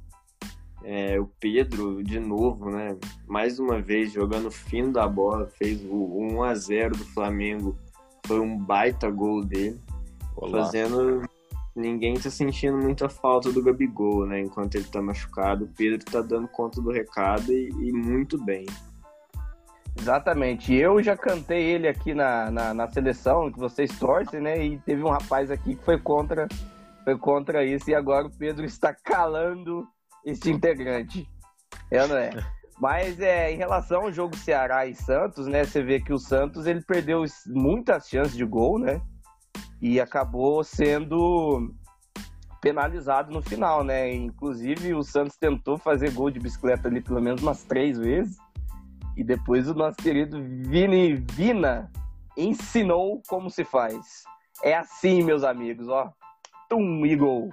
Speaker 2: É, o Pedro, de novo, né? Mais uma vez, jogando fino da bola, fez o 1 a 0 do Flamengo. Foi um baita gol dele. Olá. Fazendo. Ninguém tá sentindo muita falta do Gabigol, né? Enquanto ele tá machucado. O Pedro tá dando conta do recado e, e muito bem.
Speaker 1: Exatamente. Eu já cantei ele aqui na, na, na, seleção, que vocês torcem, né? E teve um rapaz aqui que foi contra, foi contra isso, e agora o Pedro está calando este integrante. É, não é? (laughs) Mas é, em relação ao jogo Ceará e Santos, né? Você vê que o Santos ele perdeu muitas chances de gol, né? E acabou sendo penalizado no final, né? Inclusive o Santos tentou fazer gol de bicicleta ali pelo menos umas três vezes e depois o nosso querido Vini Vina ensinou como se faz. É assim, meus amigos, ó. Tum e gol.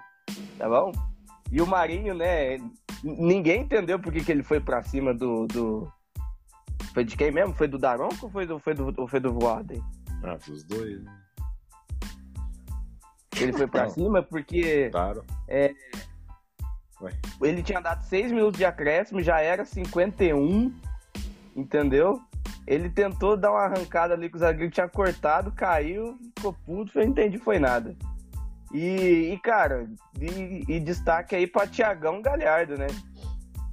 Speaker 1: Tá bom? E o Marinho, né? Ninguém entendeu por que, que ele foi pra cima do, do. Foi de quem mesmo? Foi do Daronco ou foi do, foi do, ou foi do Voaden?
Speaker 3: Ah, dos dois, né?
Speaker 1: Ele foi pra Não. cima porque.
Speaker 3: Claro.
Speaker 1: É, ele tinha dado 6 minutos de acréscimo, já era 51 entendeu? Ele tentou dar uma arrancada ali que o zagueiro tinha cortado, caiu, ficou puto, eu não entendi, foi nada. E, e cara, e, e, destaque aí pra Tiagão Galhardo, né?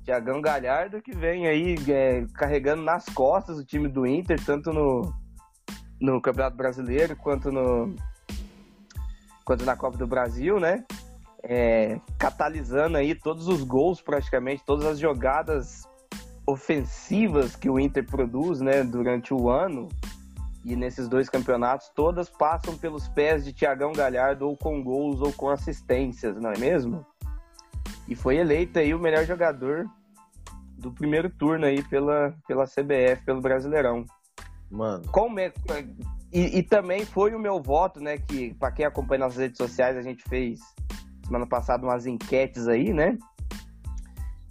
Speaker 1: Tiagão Galhardo que vem aí é, carregando nas costas o time do Inter, tanto no, no Campeonato Brasileiro quanto no quanto na Copa do Brasil, né? É, catalisando aí todos os gols praticamente, todas as jogadas ofensivas que o Inter produz né, durante o ano e nesses dois campeonatos, todas passam pelos pés de Tiagão Galhardo, ou com gols ou com assistências, não é mesmo? E foi eleito aí o melhor jogador do primeiro turno aí pela, pela CBF, pelo Brasileirão.
Speaker 3: Mano.
Speaker 1: E, e também foi o meu voto, né? Que para quem acompanha nas redes sociais, a gente fez semana passada umas enquetes aí, né?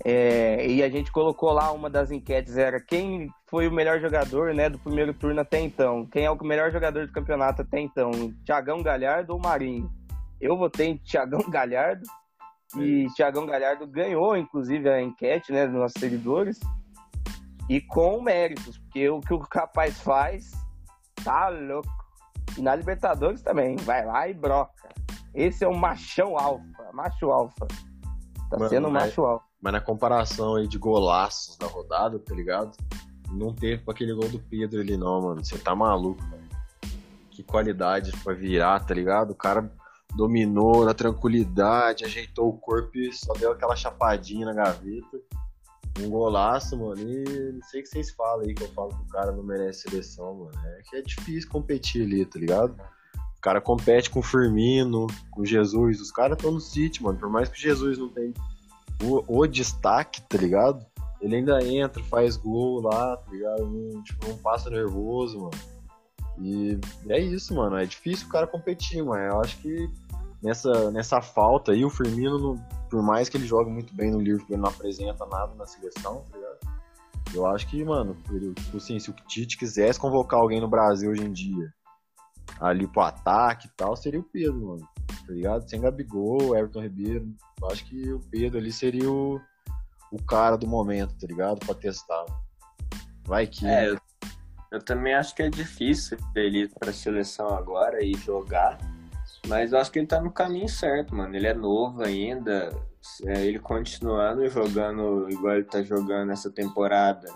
Speaker 1: É, e a gente colocou lá uma das enquetes era quem foi o melhor jogador né, do primeiro turno até então. Quem é o melhor jogador do campeonato até então? Tiagão Galhardo ou Marinho? Eu votei em Tiagão (laughs) Galhardo e Tiagão Galhardo ganhou, inclusive, a enquete né, dos nossos seguidores e com méritos, porque o que o rapaz faz tá louco. E na Libertadores também, vai lá e broca. Esse é o machão alfa, macho alfa. Tá Mano, sendo macho alfa.
Speaker 3: Mas na comparação aí de golaços da rodada, tá ligado? Não teve com aquele gol do Pedro ali, não, mano. Você tá maluco, velho. Que qualidade pra virar, tá ligado? O cara dominou na tranquilidade, ajeitou o corpo e só deu aquela chapadinha na gaveta. Um golaço, mano. E não sei o que vocês falam aí que eu falo que o cara não merece seleção, mano. É que é difícil competir ali, tá ligado? O cara compete com o Firmino, com o Jesus. Os caras estão no City, mano. Por mais que o Jesus não tenha o, o, destaque, tá ligado? Ele ainda entra, faz gol lá, tá ligado? Não, tipo, não passa nervoso, mano. E é isso, mano. É difícil o cara competir, mano. Eu acho que nessa, nessa falta aí, o Firmino, não, por mais que ele jogue muito bem no Liverpool, ele não apresenta nada na seleção, tá ligado? Eu acho que, mano, tipo assim, se o Tite quisesse convocar alguém no Brasil hoje em dia, ali pro ataque e tal, seria o Pedro, mano. Tá ligado? Sem Gabigol, Everton Ribeiro. Eu acho que o Pedro ali seria o, o cara do momento, tá ligado? Pra testar. Vai que.
Speaker 2: É, eu também acho que é difícil ele ir pra seleção agora e jogar. Mas eu acho que ele tá no caminho certo, mano. Ele é novo ainda. É, ele continuando jogando igual ele tá jogando essa temporada.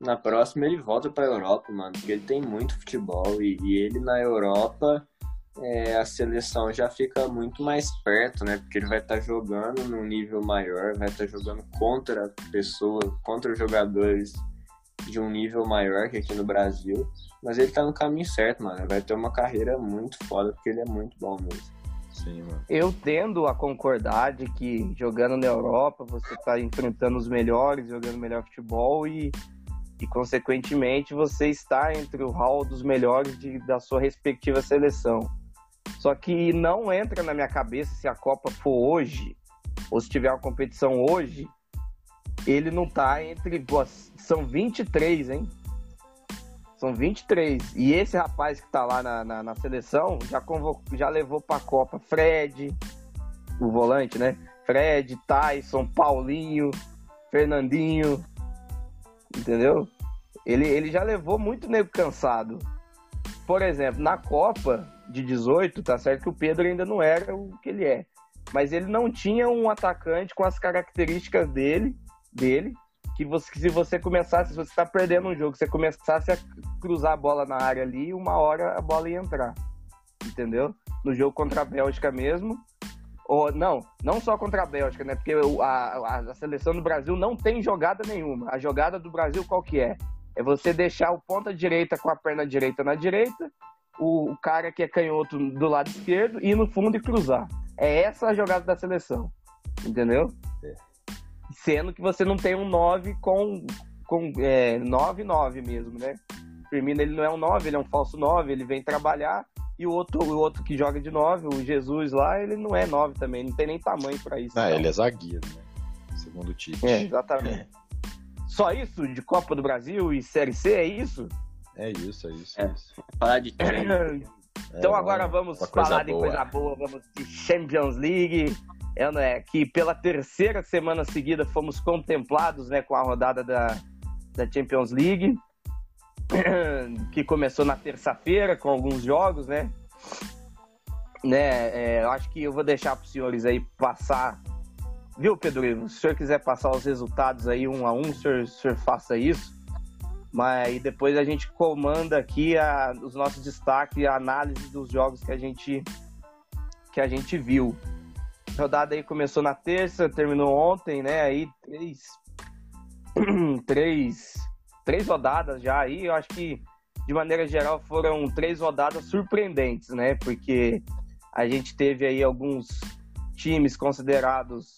Speaker 2: Na próxima ele volta pra Europa, mano. Porque ele tem muito futebol. E, e ele na Europa, é, a seleção já fica muito mais perto, né? Porque ele vai estar tá jogando num nível maior, vai estar tá jogando contra pessoas, contra jogadores de um nível maior que aqui no Brasil. Mas ele tá no caminho certo, mano. Vai ter uma carreira muito foda, porque ele é muito bom mesmo.
Speaker 1: Sim, mano. Eu tendo a concordar de que jogando na Europa você tá enfrentando os melhores, jogando melhor futebol e, e consequentemente você está entre o hall dos melhores de, da sua respectiva seleção. Só que não entra na minha cabeça se a Copa for hoje, ou se tiver uma competição hoje, ele não tá entre. São 23, hein? São 23. E esse rapaz que tá lá na, na, na seleção já, convocou, já levou pra Copa Fred, o volante, né? Fred, Tyson, Paulinho, Fernandinho. Entendeu? Ele, ele já levou muito nego cansado. Por exemplo, na Copa de 18, tá certo que o Pedro ainda não era o que ele é. Mas ele não tinha um atacante com as características dele dele, que, você, que se você começasse, se você está perdendo um jogo, você começasse a cruzar a bola na área ali, uma hora a bola ia entrar. Entendeu? No jogo contra a Bélgica mesmo. Ou, não, não só contra a Bélgica, né? Porque a, a seleção do Brasil não tem jogada nenhuma. A jogada do Brasil qual que é? É você deixar o ponta direita com a perna direita na direita, o, o cara que é canhoto do lado esquerdo, ir no fundo e cruzar. É essa a jogada da seleção. Entendeu? É sendo que você não tem um 9 com, com é, 9 9 mesmo, né? O Firmino ele não é um 9, ele é um falso 9, ele vem trabalhar e o outro, o outro que joga de 9, o Jesus lá, ele não é 9 também, não tem nem tamanho para isso.
Speaker 3: Ah, ele é zagueiro, né? Segundo o Tite.
Speaker 1: É, exatamente. É. (laughs) Só isso de Copa do Brasil e Série C, é isso?
Speaker 3: É isso, é isso. É, é isso.
Speaker 2: Falar de (coughs)
Speaker 1: Então é, agora vamos falar de coisa boa, vamos de Champions League é, né, que pela terceira semana seguida fomos contemplados né, com a rodada da, da Champions League, (coughs) que começou na terça-feira com alguns jogos, né? né é, eu acho que eu vou deixar para os senhores aí passar. Viu, Pedro? Se o senhor quiser passar os resultados aí um a um, o senhor, o senhor faça isso. Mas depois a gente comanda aqui a, os nossos destaques e a análise dos jogos que a gente, que a gente viu. A rodada aí começou na terça, terminou ontem, né? Aí três, (clears throat) três, três rodadas já aí. Eu acho que de maneira geral foram três rodadas surpreendentes, né? Porque a gente teve aí alguns times considerados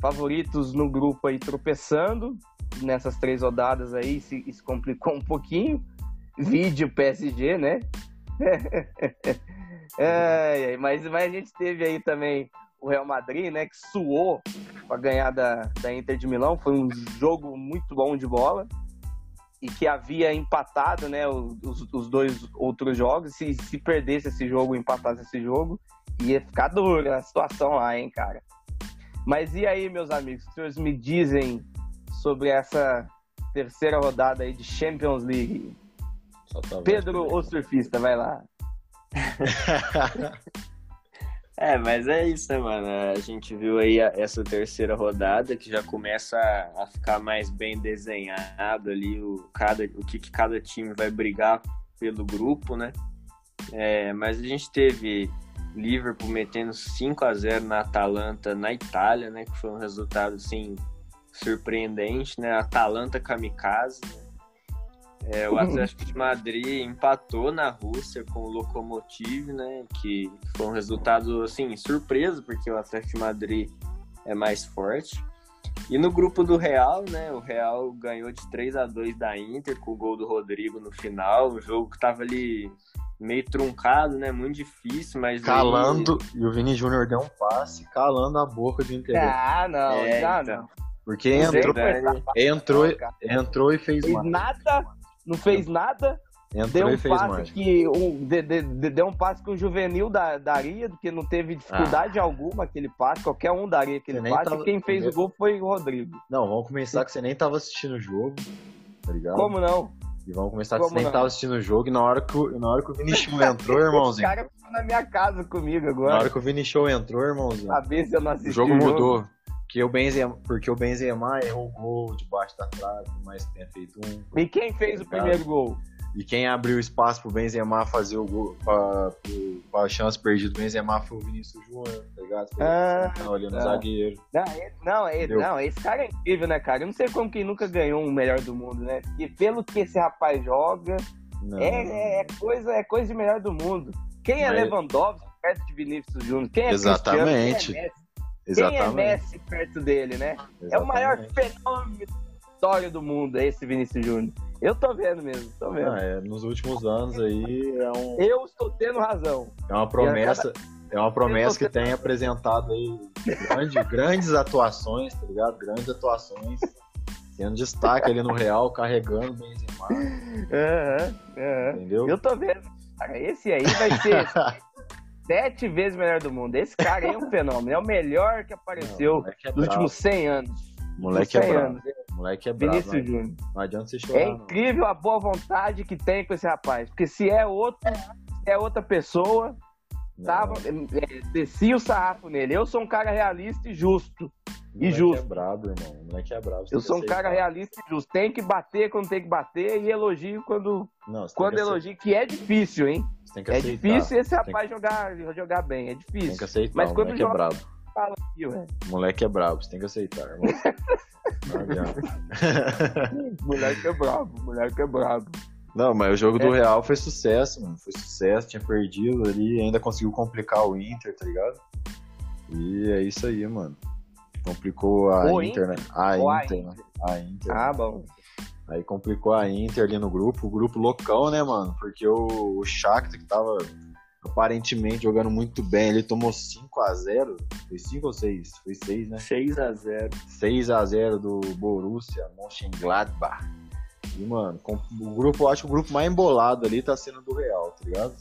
Speaker 1: favoritos no grupo aí tropeçando nessas três rodadas aí se, se complicou um pouquinho. Vídeo PSG, né? (laughs) mas, mas a gente teve aí também o Real Madrid, né, que suou para ganhar da, da Inter de Milão. Foi um jogo muito bom de bola e que havia empatado, né, os, os dois outros jogos. Se, se perdesse esse jogo, empatasse esse jogo, ia ficar dura a situação lá, hein, cara. Mas e aí, meus amigos, vocês me dizem sobre essa terceira rodada aí de Champions League? Pedro, o surfista, vai lá. (laughs)
Speaker 2: É, mas é isso, né, mano? A gente viu aí essa terceira rodada que já começa a ficar mais bem desenhado ali o, cada, o que, que cada time vai brigar pelo grupo, né? É, mas a gente teve Liverpool metendo 5 a 0 na Atalanta na Itália, né? Que foi um resultado assim surpreendente, né? Atalanta kamikaze. Né? É, o Atlético de Madrid empatou na Rússia com o Lokomotiv, né? Que foi um resultado assim surpresa porque o Atlético de Madrid é mais forte. E no grupo do Real, né? O Real ganhou de 3 a 2 da Inter com o gol do Rodrigo no final. O jogo que tava ali meio truncado, né? Muito difícil, mas.
Speaker 3: Calando, aí... e o Vini Júnior deu um passe, calando a boca do Inter.
Speaker 1: Ah, não, é, já então. não.
Speaker 3: Porque entrou, entrou, entrou e fez,
Speaker 1: fez nada, não fez nada. Entrou deu um passe mais. que um, de, de, de, deu um passe que o juvenil da, daria, porque não teve dificuldade ah. alguma aquele passe, qualquer um daria aquele você passe. Tava... E quem fez o gol foi o Rodrigo.
Speaker 3: Não, vamos começar que você nem tava assistindo o jogo, tá ligado?
Speaker 1: Como não?
Speaker 3: E vamos começar Como que você nem tava assistindo o jogo e na hora que o, na hora que o Vinicius entrou, (laughs) irmãozinho.
Speaker 1: o cara ficou na minha casa comigo agora.
Speaker 3: Na hora que o Vinicius entrou, irmãozinho.
Speaker 1: Saber se eu não assisti.
Speaker 3: O jogo mudou. Porque o, Benzema, porque o Benzema errou o gol debaixo da trave, mas tenha feito um.
Speaker 1: E quem fez o primeiro gol?
Speaker 3: E quem abriu espaço pro Benzema fazer o gol, pra, pra, pra chance perdida do Benzema foi o Vinícius Júnior, tá ligado? Foi
Speaker 1: ah,
Speaker 3: tá olhando o zagueiro.
Speaker 1: Não, esse, não, esse, não, esse cara é incrível, né, cara? Eu não sei como que nunca ganhou um melhor do mundo, né? E pelo que esse rapaz joga, é, é, coisa, é coisa de melhor do mundo. Quem é Mas... Lewandowski perto de Vinícius Júnior? Quem é
Speaker 3: Exatamente. Quem é Messi?
Speaker 1: Exatamente. Quem é Messi perto dele, né? Exatamente. É o maior fenômeno da história do mundo, esse Vinícius Júnior. Eu tô vendo mesmo, tô vendo. Ah,
Speaker 3: é, nos últimos anos aí é um.
Speaker 1: Eu estou tendo razão.
Speaker 3: É uma promessa. É uma promessa que tem apresentado aí grande, (laughs) grandes atuações, tá ligado? Grandes atuações. Tendo destaque ali no Real, carregando Benzema.
Speaker 1: Uhum, uhum. Entendeu? Eu tô vendo. Esse aí vai ser (laughs) sete vezes melhor do mundo. Esse cara aí é um (laughs) fenômeno. É o melhor que apareceu Não, é nos últimos 100 anos.
Speaker 3: Moleque é bravo. Anos. Moleque é bravo. Vinícius Júnior. Não adianta você chorar.
Speaker 1: É incrível não. a boa vontade que tem com esse rapaz. Porque se é outro, se é outra pessoa, tava, é, descia o sarrafo nele. Eu sou um cara realista e justo. E justo.
Speaker 3: é brabo, irmão. O moleque é brabo.
Speaker 1: Eu sou um cara realista e justo. Tem que bater quando tem que bater e elogio quando, não, quando elogio, que é difícil, hein? é difícil esse rapaz que... jogar, jogar bem. É difícil.
Speaker 3: Tem que aceitar. Mas quando moleque é joga, é brabo. Fala aqui, ué. Moleque é brabo, você tem que aceitar, irmão. (laughs)
Speaker 1: moleque é brabo, moleque é brabo.
Speaker 3: Não, mas o jogo do é. Real foi sucesso, mano. Foi sucesso, tinha perdido ali, ainda conseguiu complicar o Inter, tá ligado? E é isso aí, mano. Complicou a o Inter, Inter, né? A Inter, né? A Inter.
Speaker 1: Ah, bom.
Speaker 3: Aí complicou a Inter ali no grupo, o grupo loucão, né, mano? Porque o, o Shakhtar que tava aparentemente jogando muito bem, ele tomou 5 a 0 Foi 5 ou 6? Foi 6, né?
Speaker 1: 6 a 0
Speaker 3: 6 a 0 do Borussia Mönchengladbach. E, mano, o grupo, eu acho que o grupo mais embolado ali tá sendo do Real, tá ligado?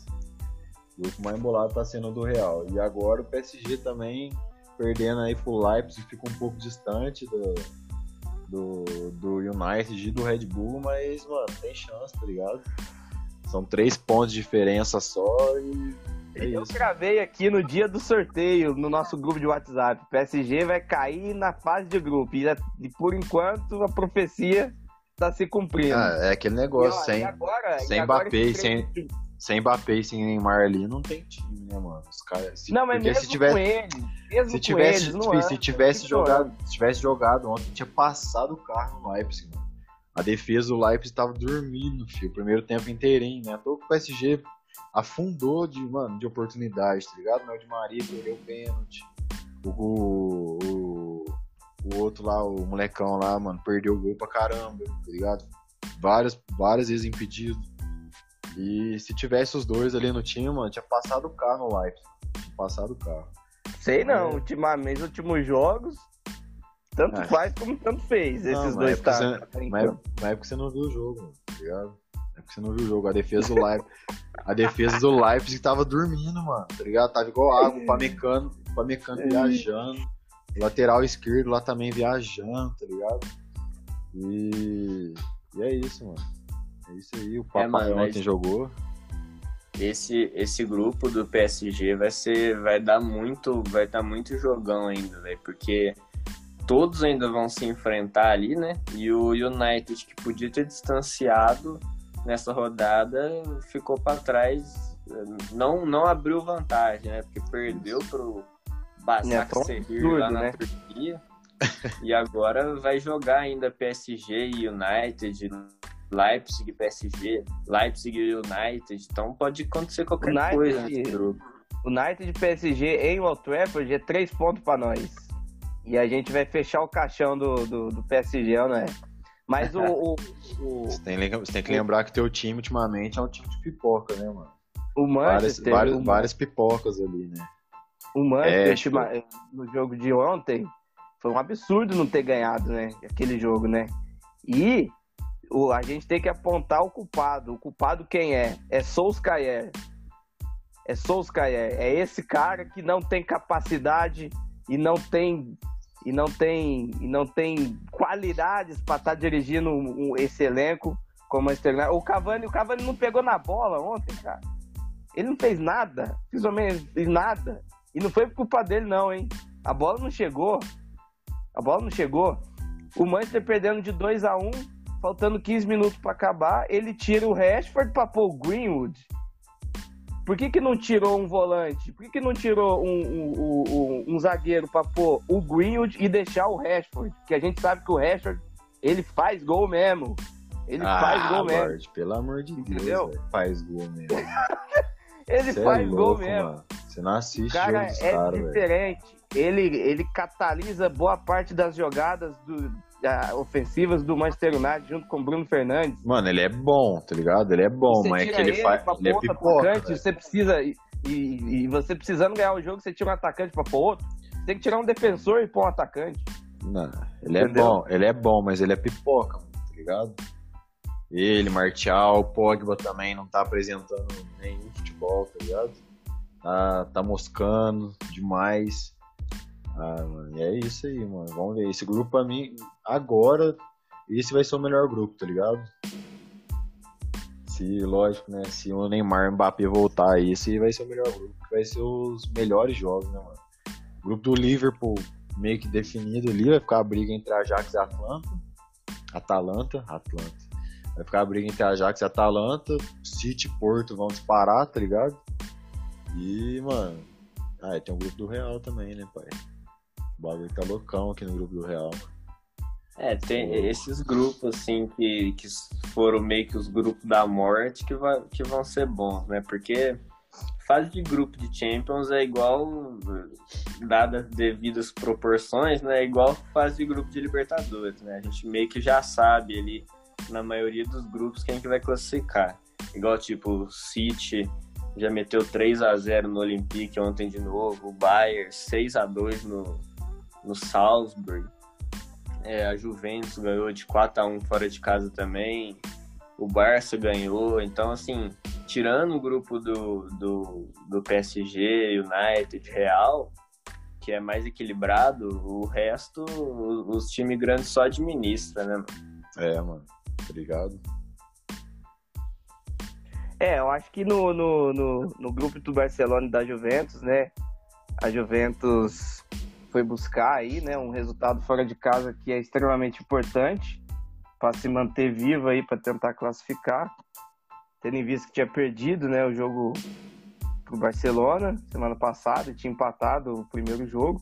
Speaker 3: O grupo mais embolado tá sendo do Real. E agora o PSG também perdendo aí pro Leipzig, fica um pouco distante do, do, do United e do Red Bull, mas, mano, tem chance, tá ligado? São três pontos de diferença só e. É
Speaker 1: eu gravei aqui no dia do sorteio, no nosso grupo de WhatsApp. PSG vai cair na fase de grupo. E por enquanto a profecia está se cumprindo.
Speaker 3: Ah, é aquele negócio, e, sem, agora, sem Mbappé, sem, sem Mbappé e sem Neymar ali, não tem time, né, mano? Os caras,
Speaker 1: se, não, mas mesmo se tivesse, com eles, mesmo
Speaker 3: se tivesse,
Speaker 1: eles, não
Speaker 3: se, tivesse jogado, se tivesse jogado ontem, tinha passado o carro no Leipzig, mano. A defesa do Leipzig estava dormindo, filho, o primeiro tempo inteirinho, né? Tô com o PSG afundou de, mano, de oportunidade, tá ligado? O de Maria perdeu o pênalti. O, o, o outro lá, o molecão lá, mano, perdeu o gol pra caramba, tá ligado? Várias, várias vezes impedido. E se tivesse os dois ali no time, mano, tinha passado o carro no Leipzig. Tinha passado o carro.
Speaker 1: Sei não, é. ultimamente, últimos jogos, tanto é. faz como tanto fez, não, esses dois
Speaker 3: tá. Você, mas, mas é porque você não viu o jogo, mano, tá ligado? É porque você não viu o jogo. A defesa do Leipzig, a defesa do Leipzig tava dormindo, mano, tá ligado? Tava igual água, o Pamecano, Pamecano é. viajando. Lateral esquerdo lá também viajando, tá ligado? E, e é isso, mano. É isso aí. O Papai é, ontem jogou
Speaker 2: esse esse grupo do PSG vai ser vai dar muito vai dar muito jogão ainda velho porque todos ainda vão se enfrentar ali né e o United que podia ter distanciado nessa rodada ficou para trás não, não abriu vantagem, né? Porque perdeu pro Basak
Speaker 1: É,
Speaker 2: Sehir lá na
Speaker 1: né?
Speaker 2: Turquia. e agora vai jogar ainda PSG e United, Leipzig e PSG, Leipzig e United. Então pode acontecer qualquer
Speaker 1: United-
Speaker 2: coisa nesse grupo.
Speaker 1: United e PSG em Old Trafford é três pontos pra nós. E a gente vai fechar o caixão do, do, do PSG, não é? Mas o, o, o, (laughs)
Speaker 3: Você tem, você tem que lembrar que teu time ultimamente é um time de pipoca, né, mano?
Speaker 1: o
Speaker 3: Várias,
Speaker 1: Manchester,
Speaker 3: várias,
Speaker 1: o,
Speaker 3: várias pipocas ali, né?
Speaker 1: O Manchester
Speaker 3: É, tipo-
Speaker 1: no jogo de ontem foi um absurdo não ter ganhado, né? Aquele jogo, né? E o, a gente tem que apontar o culpado. O culpado quem é? É Solskjaer. É Solskjaer. É esse cara que não tem capacidade e não tem e não tem e não tem qualidades para estar dirigindo um- um- esse elenco como Manchester United. O Cavani, o Cavani não pegou na bola ontem, cara. Ele não fez nada, fez nada. E não foi por culpa dele não, hein? A bola não chegou. A bola não chegou. O Manchester perdendo de 2 a 1, faltando 15 minutos para acabar, ele tira o Rashford para pôr o Greenwood. Por que, que não tirou um volante? Por que, que não tirou um, um, um- um- zagueiro para pôr o Greenwood e deixar o Rashford? Que a gente sabe que o Rashford, ele faz gol mesmo. Ele faz gol mesmo.
Speaker 3: Ah, Lorde, pelo amor de
Speaker 1: Entendeu?
Speaker 3: Deus, velho. faz gol mesmo. (laughs)
Speaker 1: Ele
Speaker 3: Você
Speaker 1: faz
Speaker 3: é
Speaker 1: gol
Speaker 3: louco,
Speaker 1: mesmo.
Speaker 3: mano. Você não assiste
Speaker 1: O cara é
Speaker 3: velho.
Speaker 1: diferente. Ele, ele catalisa boa parte das jogadas do- da- ofensivas do Manchester United junto com o Bruno Fernandes.
Speaker 3: Mano, ele é bom, tá ligado? Ele é bom,
Speaker 1: Você
Speaker 3: mas é que ele faz.
Speaker 1: pra
Speaker 3: Ele é pipoca.
Speaker 1: atacante, você precisa. E, e- você precisando ganhar o jogo, você tira um atacante pra pôr outro. Você tem que tirar um defensor e pôr um atacante.
Speaker 3: Não, ele é
Speaker 1: Entendeu?
Speaker 3: bom, ele é bom, mas ele é pipoca, mano, tá ligado? Ele, Martial, Pogba também não tá apresentando nenhum futebol, tá ligado? Tá, tá moscando demais. Ah, mano, é isso aí, mano. Vamos ver. Esse grupo pra mim, agora, esse vai ser o melhor grupo, tá ligado? Se, lógico, né? Se o Neymar e o Mbappé voltar esse vai ser o melhor grupo. Vai ser os melhores jogos, né, mano? O grupo do Liverpool meio que definido ali, vai ficar a briga entre Ajax e Atlanta. Atalanta, Atlanta. Vai ficar a briga entre Ajax e Atalanta, City e Porto vão disparar, tá ligado? E, mano, ah, tem o grupo do Real também, né, pai? O bagulho tá loucão aqui no grupo do Real.
Speaker 2: É, tem esses grupos, assim, que, que foram meio que os grupos da morte que, vai, que vão ser bons, né? Porque fase de grupo de Champions é igual, dadas devidas proporções, né? É igual fase de grupo de Libertadores, né? A gente meio que já sabe ali, na maioria dos grupos, quem que vai classificar. Igual, tipo, City já meteu 3 a 0 no Olympique ontem de novo, o Bayern 6 a 2 no, no Salzburg. É, a Juventus ganhou de 4 a 1 fora de casa também. O Barça ganhou. Então, assim, tirando o grupo do, do, do PSG, United, Real, que é mais equilibrado, o resto, os, os times grandes só administra, né? mano?
Speaker 3: É, mano. Obrigado.
Speaker 1: É, eu acho que no, no, no, no grupo do Barcelona e da Juventus, né? A Juventus foi buscar aí, né, um resultado fora de casa que é extremamente importante para se manter vivo aí, para tentar classificar. Tendo em vista que tinha perdido, né, o jogo pro Barcelona semana passada, tinha empatado o primeiro jogo.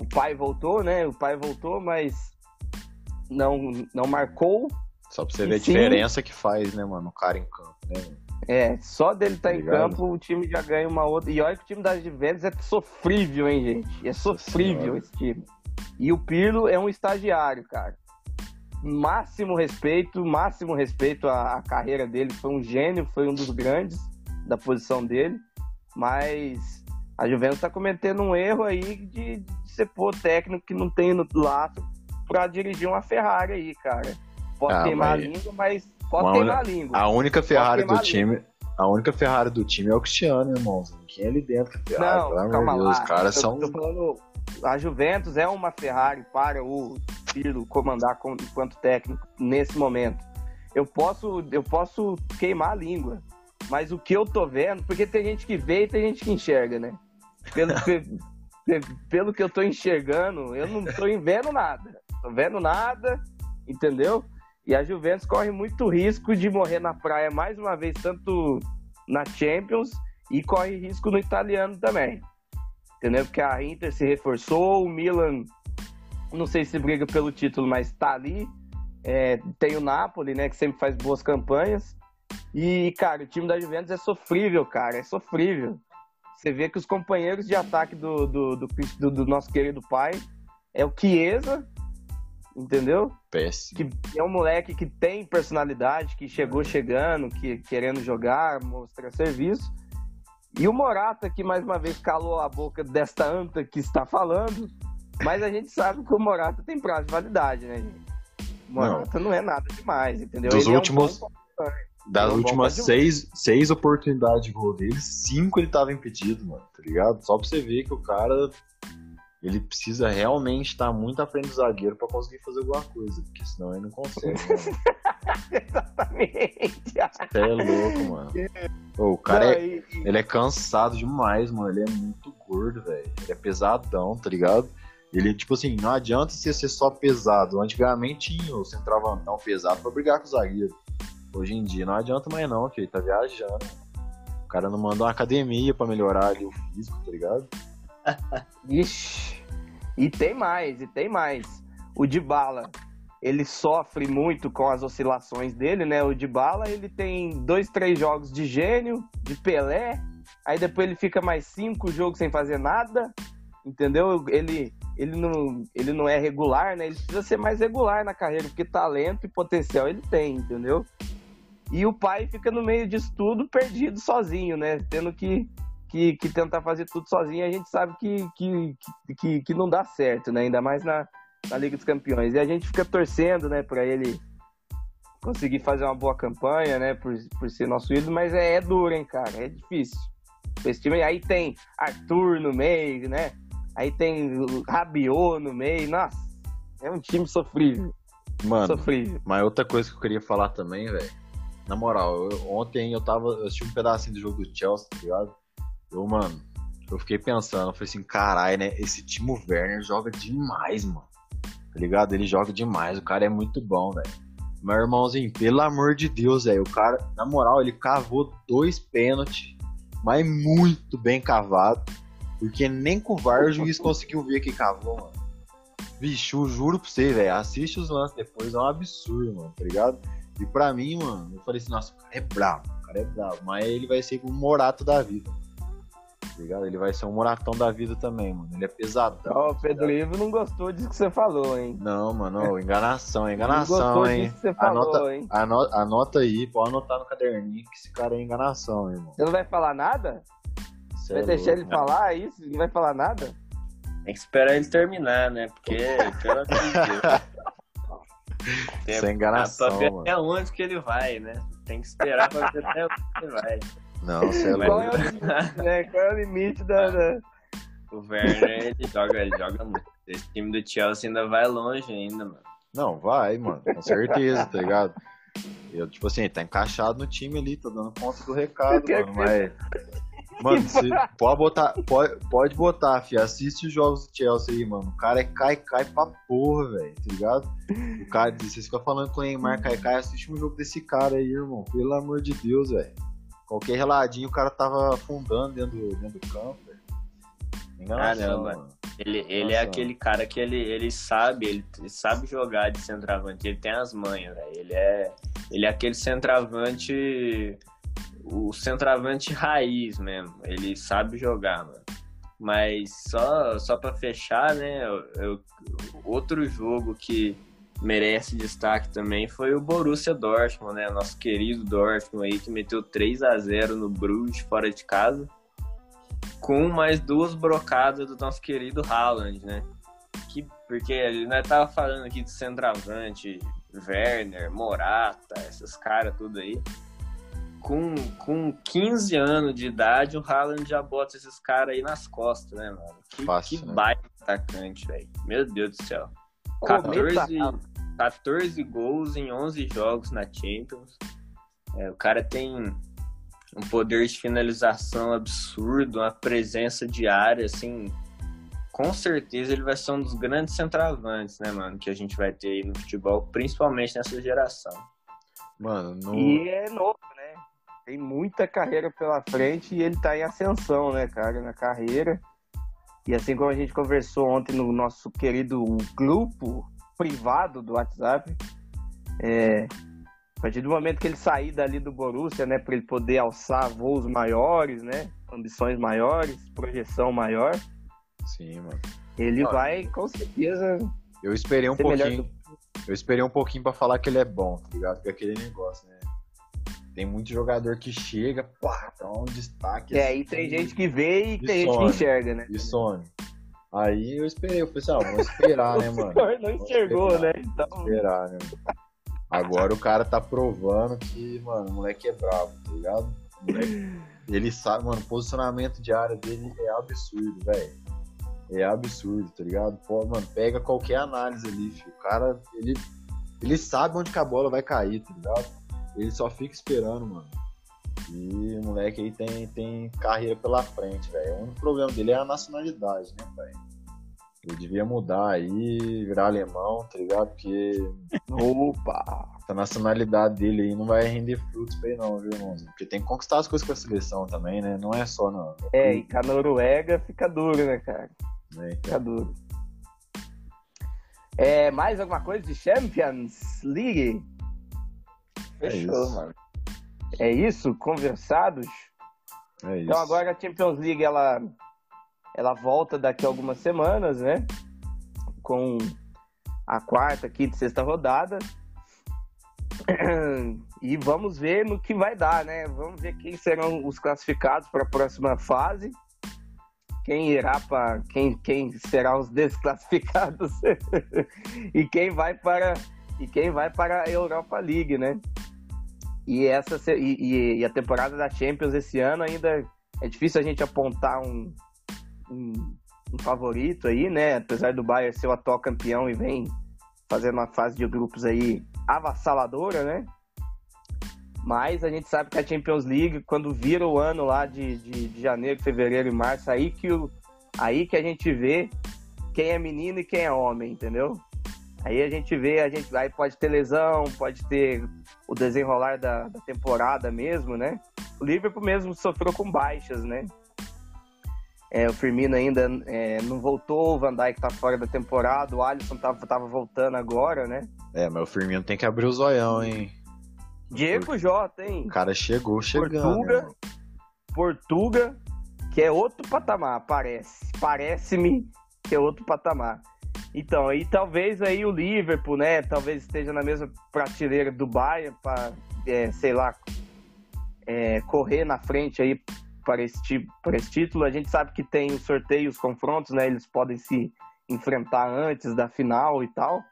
Speaker 1: O pai voltou, né? O pai voltou, mas não não marcou
Speaker 3: Só pra você ver a diferença que faz, né, mano, o cara em campo, né, mano?
Speaker 1: É, só dele estar
Speaker 3: Tá
Speaker 1: em
Speaker 3: ligado?
Speaker 1: campo, o time já ganha uma outra. E olha que o time das Juventus é sofrível, hein, gente? É sofrível
Speaker 3: Senhora.
Speaker 1: esse time. E o Pirlo é um estagiário, cara. Máximo respeito, máximo respeito à, à carreira dele. Foi um gênio, foi um dos grandes da posição dele. Mas a Juventus tá cometendo um erro aí de, de ser pôr técnico que não tem no laço pra dirigir uma Ferrari aí, cara. Pode
Speaker 3: Ah,
Speaker 1: queimar
Speaker 3: mas-
Speaker 1: a língua, mas pode
Speaker 3: Uma
Speaker 1: queimar a língua.
Speaker 3: A única Ferrari do time. A única Ferrari do time é o Cristiano, irmão. Quem é ali dentro da Ferrari?
Speaker 1: Não,
Speaker 3: pelo amor
Speaker 1: calma
Speaker 3: de Deus,
Speaker 1: lá.
Speaker 3: Os caras são.
Speaker 1: falando, a Juventus é uma Ferrari para o Pirlo comandar com- enquanto técnico nesse momento. Eu posso, eu posso queimar a língua, mas o que eu tô vendo, porque tem gente que vê e tem gente que enxerga, né? Pelo, pe- pe- (laughs) pelo que eu tô enxergando, eu não tô vendo nada. Tô vendo nada, entendeu? E a Juventus corre muito risco de morrer na praia mais uma vez, tanto na Champions e corre risco no italiano também. Entendeu? Porque a Inter se reforçou, o Milan, não sei se briga pelo título, mas tá ali. É, tem o Napoli, né, que sempre faz boas campanhas. E, cara, o time da Juventus é sofrível, cara, é sofrível. Você vê que os companheiros de ataque do, do, do, do, do nosso querido pai é o Chiesa, entendeu?
Speaker 3: Péssimo.
Speaker 1: Que é um moleque que tem personalidade, que chegou chegando, que querendo jogar, mostrar serviço. E o Morata, que mais uma vez calou a boca desta anta que está falando, mas a gente sabe que o Morata tem prazo de validade, né, gente? O Morata não, não é nada demais, entendeu?
Speaker 3: Dos
Speaker 1: Ele
Speaker 3: últimos.
Speaker 1: É um.
Speaker 3: Das
Speaker 1: é um
Speaker 3: últimas seis, seis oportunidades de gol dele, cinco ele tava impedido, mano, tá ligado? Só pra você ver que o cara. Ele precisa realmente estar muito à frente do zagueiro pra conseguir fazer alguma coisa, porque senão ele não consegue, né? (laughs)
Speaker 1: Exatamente.
Speaker 3: Você é louco, mano. Ô, o cara
Speaker 1: Não,
Speaker 3: é,
Speaker 1: e-
Speaker 3: ele é cansado demais, mano. Ele é muito gordo, velho. Ele é pesadão, tá ligado? Ele, tipo assim, não adianta você ser só pesado. Antigamente tinha o centroavantão pesado pra brigar com o zagueiro. Hoje em dia não adianta mais não, que ele tá viajando. O cara não mandou uma academia pra melhorar ali o físico, tá ligado? (laughs)
Speaker 1: Ixi. E tem mais, e tem mais. O Dybala, ele sofre muito com as oscilações dele, né? O Dybala, ele tem dois, três jogos de gênio, de Pelé, aí depois ele fica mais cinco jogos sem fazer nada, entendeu? Ele, ele, não, ele não é regular, né? Ele precisa ser mais regular na carreira, porque talento e potencial ele tem, entendeu? E o pai fica no meio disso tudo perdido sozinho, né? Tendo que que, que tentar fazer tudo sozinho, a gente sabe que, que, que, que não dá certo, né? Ainda mais na, na Liga dos Campeões. E a gente fica torcendo, né, para ele conseguir fazer uma boa campanha, né, por, por ser nosso ídolo, mas é, é duro, hein, cara, é difícil. Esse time aí tem Arthur no meio, né? Aí tem Rabiot no meio, nossa, é um time sofrível,
Speaker 3: Mano,
Speaker 1: sofrível.
Speaker 3: mas outra coisa que eu queria falar também, velho. Na moral, eu- ontem eu tava. Eu assisti um pedacinho do jogo do Chelsea, tá ligado? Eu, mano, eu fiquei pensando, eu falei assim, caralho, né? Esse Timo Werner joga demais, mano. Tá ligado? Ele joga demais, o cara é muito bom, velho. Meu irmãozinho, pelo amor de Deus, velho. O cara, na moral, ele cavou dois pênaltis, mas muito bem cavado. Porque nem com o VAR o juiz conseguiu ver que cavou, mano. Vixe, eu juro pra você, velho. Assiste os lances depois, é um absurdo, mano, tá ligado? E pra mim, mano, eu falei assim, nossa, o cara é bravo, o cara é bravo. Mas ele vai ser um morato da vida. Tá ligado? Ele vai ser um moratão da vida também, mano. Ele é pesadão.
Speaker 1: Ó, o Pedro Ivo não gostou disso que você falou, hein?
Speaker 3: Não, mano, ô, enganação,
Speaker 1: não
Speaker 3: enganação,
Speaker 1: gostou
Speaker 3: hein?
Speaker 1: disso que você falou,
Speaker 3: Anota,
Speaker 1: hein?
Speaker 3: ano- anota aí, pode anotar no caderninho que esse cara é enganação, irmão.
Speaker 1: Você não vai falar nada?
Speaker 3: Cê
Speaker 1: Vai
Speaker 3: é
Speaker 1: deixar
Speaker 3: louco.
Speaker 1: ele falar isso? Não vai falar nada?
Speaker 2: Tem que esperar ele terminar, né? Porque, pelo amor de Deus.
Speaker 3: Isso é enganação,
Speaker 2: pra ver
Speaker 3: mano.
Speaker 2: até onde que ele vai, né? Tem que esperar pra ver até onde que ele vai.
Speaker 3: Não, você é
Speaker 1: Qual é o limite, né? Qual é o limite da. da-
Speaker 2: O Werner, ele joga, ele joga muito. Esse time do Chelsea ainda vai longe ainda, mano.
Speaker 3: Não, vai, mano, com certeza, tá ligado? Eu, tipo assim, tá encaixado no time ali, tá dando conta do recado, mano, mas... Mano, você pode botar, pode, pode botar, fi, assiste os jogos do Chelsea aí, mano. O cara é cai, cai pra porra, velho, tá ligado? O cara, vocês ficam falando com o Neymar cai, cai, assiste um jogo desse cara aí, irmão. Pelo amor de Deus, velho. Qualquer reladinho o cara tava afundando dentro do, dentro do campo, velho. Enganação,
Speaker 2: Caramba.
Speaker 3: mano.
Speaker 2: Ele, ele é aquele cara que ele, ele sabe, ele, ele sabe jogar de centroavante, ele tem as manhas, velho. Ele é, ele é aquele centroavante, o centroavante raiz mesmo. Ele sabe jogar, mano. Mas só, só pra fechar, né, eu, eu- outro jogo que merece destaque também foi o Borussia Dortmund, né? Nosso querido Dortmund aí que meteu 3 a 0 no Bruges fora de casa com mais duas brocadas do nosso querido Haaland, né? Que, porque ele nós tava falando aqui de centroavante, Werner, Morata, esses caras tudo aí. Com, com 15 anos de idade, o Haaland já bota esses caras aí nas costas, né, mano? Que,
Speaker 3: Fácil,
Speaker 2: que
Speaker 3: né?
Speaker 2: baita atacante, velho. Meu Deus do céu.
Speaker 1: Cometa
Speaker 2: 14, 14 gols em 11 jogos na Champions. É, o cara tem um poder de finalização absurdo, uma presença diária, assim. Com certeza ele vai ser um dos grandes centroavantes, né, mano? Que a gente vai ter aí no futebol, principalmente nessa geração.
Speaker 3: Mano, no...
Speaker 1: E é novo, né? tem muita carreira pela frente e ele tá em ascensão, né, cara, na carreira. E assim como a gente conversou ontem no nosso querido grupo privado do WhatsApp, é, a partir do momento que ele sair dali do Borussia, né, para ele poder alçar voos maiores, né, ambições maiores, projeção maior,
Speaker 3: Sim, mano.
Speaker 1: ele
Speaker 3: Ah.
Speaker 1: vai com certeza
Speaker 3: Eu esperei um pouquinho.
Speaker 1: do-
Speaker 3: Eu esperei um pouquinho pra falar que ele é bom, tá ligado? Porque é aquele negócio, né? Tem muito jogador que chega, pá, dá um destaque.
Speaker 1: É,
Speaker 3: assim,
Speaker 1: e tem gente que vê e,
Speaker 3: E
Speaker 1: tem gente que
Speaker 3: some.
Speaker 1: enxerga, né?
Speaker 3: E some. Aí eu esperei, eu falei assim, ah, vamos esperar, né, (laughs)
Speaker 1: o
Speaker 3: mano?
Speaker 1: senhor não enxergou, né? Então,
Speaker 3: Esperar, né? mano? Agora o cara tá provando que, mano, o moleque é bravo, tá ligado? O moleque, ele sabe, mano, o posicionamento de área dele é absurdo, velho. É absurdo, tá ligado? Pô, mano, pega qualquer análise ali, filho. O cara, ele, ele sabe onde que a bola vai cair, tá ligado? Ele só fica esperando, mano. E o moleque aí tem, tem carreira pela frente, velho. O único problema dele é a nacionalidade, né, velho? Ele devia mudar aí, virar alemão, tá ligado? Porque (laughs)
Speaker 1: opa!
Speaker 3: essa nacionalidade dele aí não vai render frutos pra ele não, viu, mano? Porque tem que conquistar as coisas com a seleção também, né? Não é só, não.
Speaker 1: É, e com a Noruega fica duro, né, cara?
Speaker 3: Né?
Speaker 1: Fica duro. É, mais alguma coisa de Champions League?
Speaker 3: É
Speaker 1: Fechou,
Speaker 3: isso.
Speaker 1: mano. É isso? Conversados?
Speaker 3: É isso.
Speaker 1: Então agora a Champions League ela, ela volta daqui a algumas semanas, né? Com a quarta, quinta e sexta rodada. (clears throat) E vamos ver no que vai dar, né? Vamos ver quem serão os classificados para a próxima fase. Quem irá para quem, quem será os (laughs) desclassificados e quem vai para e quem vai para a Europa League, né? E essa e- e a temporada da Champions esse ano ainda é difícil a gente apontar um, um, um favorito aí, né? Apesar do Bayern ser o atual campeão e vem fazendo uma fase de grupos aí avassaladora, né? Mas a gente sabe que a Champions League, quando vira o ano lá de, de, de janeiro, fevereiro e março, aí que, o, aí que a gente vê quem é menino e quem é homem, entendeu? Aí a gente vê, a gente aí pode ter lesão, pode ter o desenrolar da, da temporada mesmo, né? O Liverpool mesmo sofreu com baixas, né? É, o Firmino ainda é, não voltou, o Van Dijk tá fora da temporada, o Alisson tava, tava voltando agora, né?
Speaker 3: É, mas o Firmino tem que abrir o zoião, hein?
Speaker 1: Diego Jota, hein?
Speaker 3: O cara chegou chegando.
Speaker 1: Portuga.
Speaker 3: irmão.
Speaker 1: Portuga, que é outro patamar, parece. Parece-me que é outro patamar. Então, aí talvez aí o Liverpool, né, talvez esteja na mesma prateleira do Bayern para, sei lá, é, correr na frente aí para esse, para esse título. A gente sabe que tem os sorteios, os confrontos, né, eles podem se enfrentar antes da final e tal.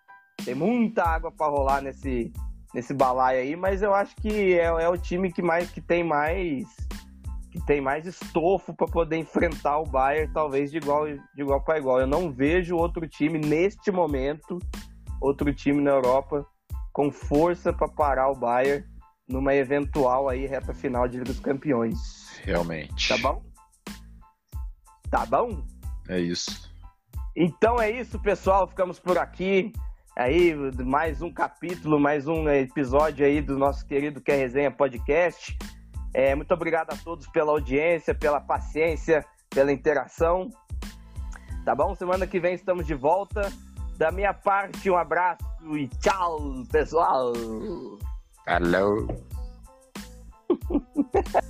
Speaker 1: Tem muita água para rolar nesse, nesse balaio aí, mas eu acho que é, é o time que mais que tem mais tem mais estofo para poder enfrentar o Bayern, talvez de igual de igual para igual. Eu não vejo outro time neste momento, outro time na Europa com força para parar o Bayern numa eventual aí reta final de Liga dos Campeões.
Speaker 3: Realmente.
Speaker 1: Tá bom? Tá bom?
Speaker 3: É isso.
Speaker 1: Então é isso, pessoal. Ficamos por aqui. Aí, mais um capítulo, mais um episódio aí do nosso querido Quer Resenha Podcast. É, muito obrigado a todos pela audiência, pela paciência, pela interação. Tá bom? Semana que vem estamos de volta. Da minha parte, um abraço e tchau, pessoal!
Speaker 3: Alô. (laughs)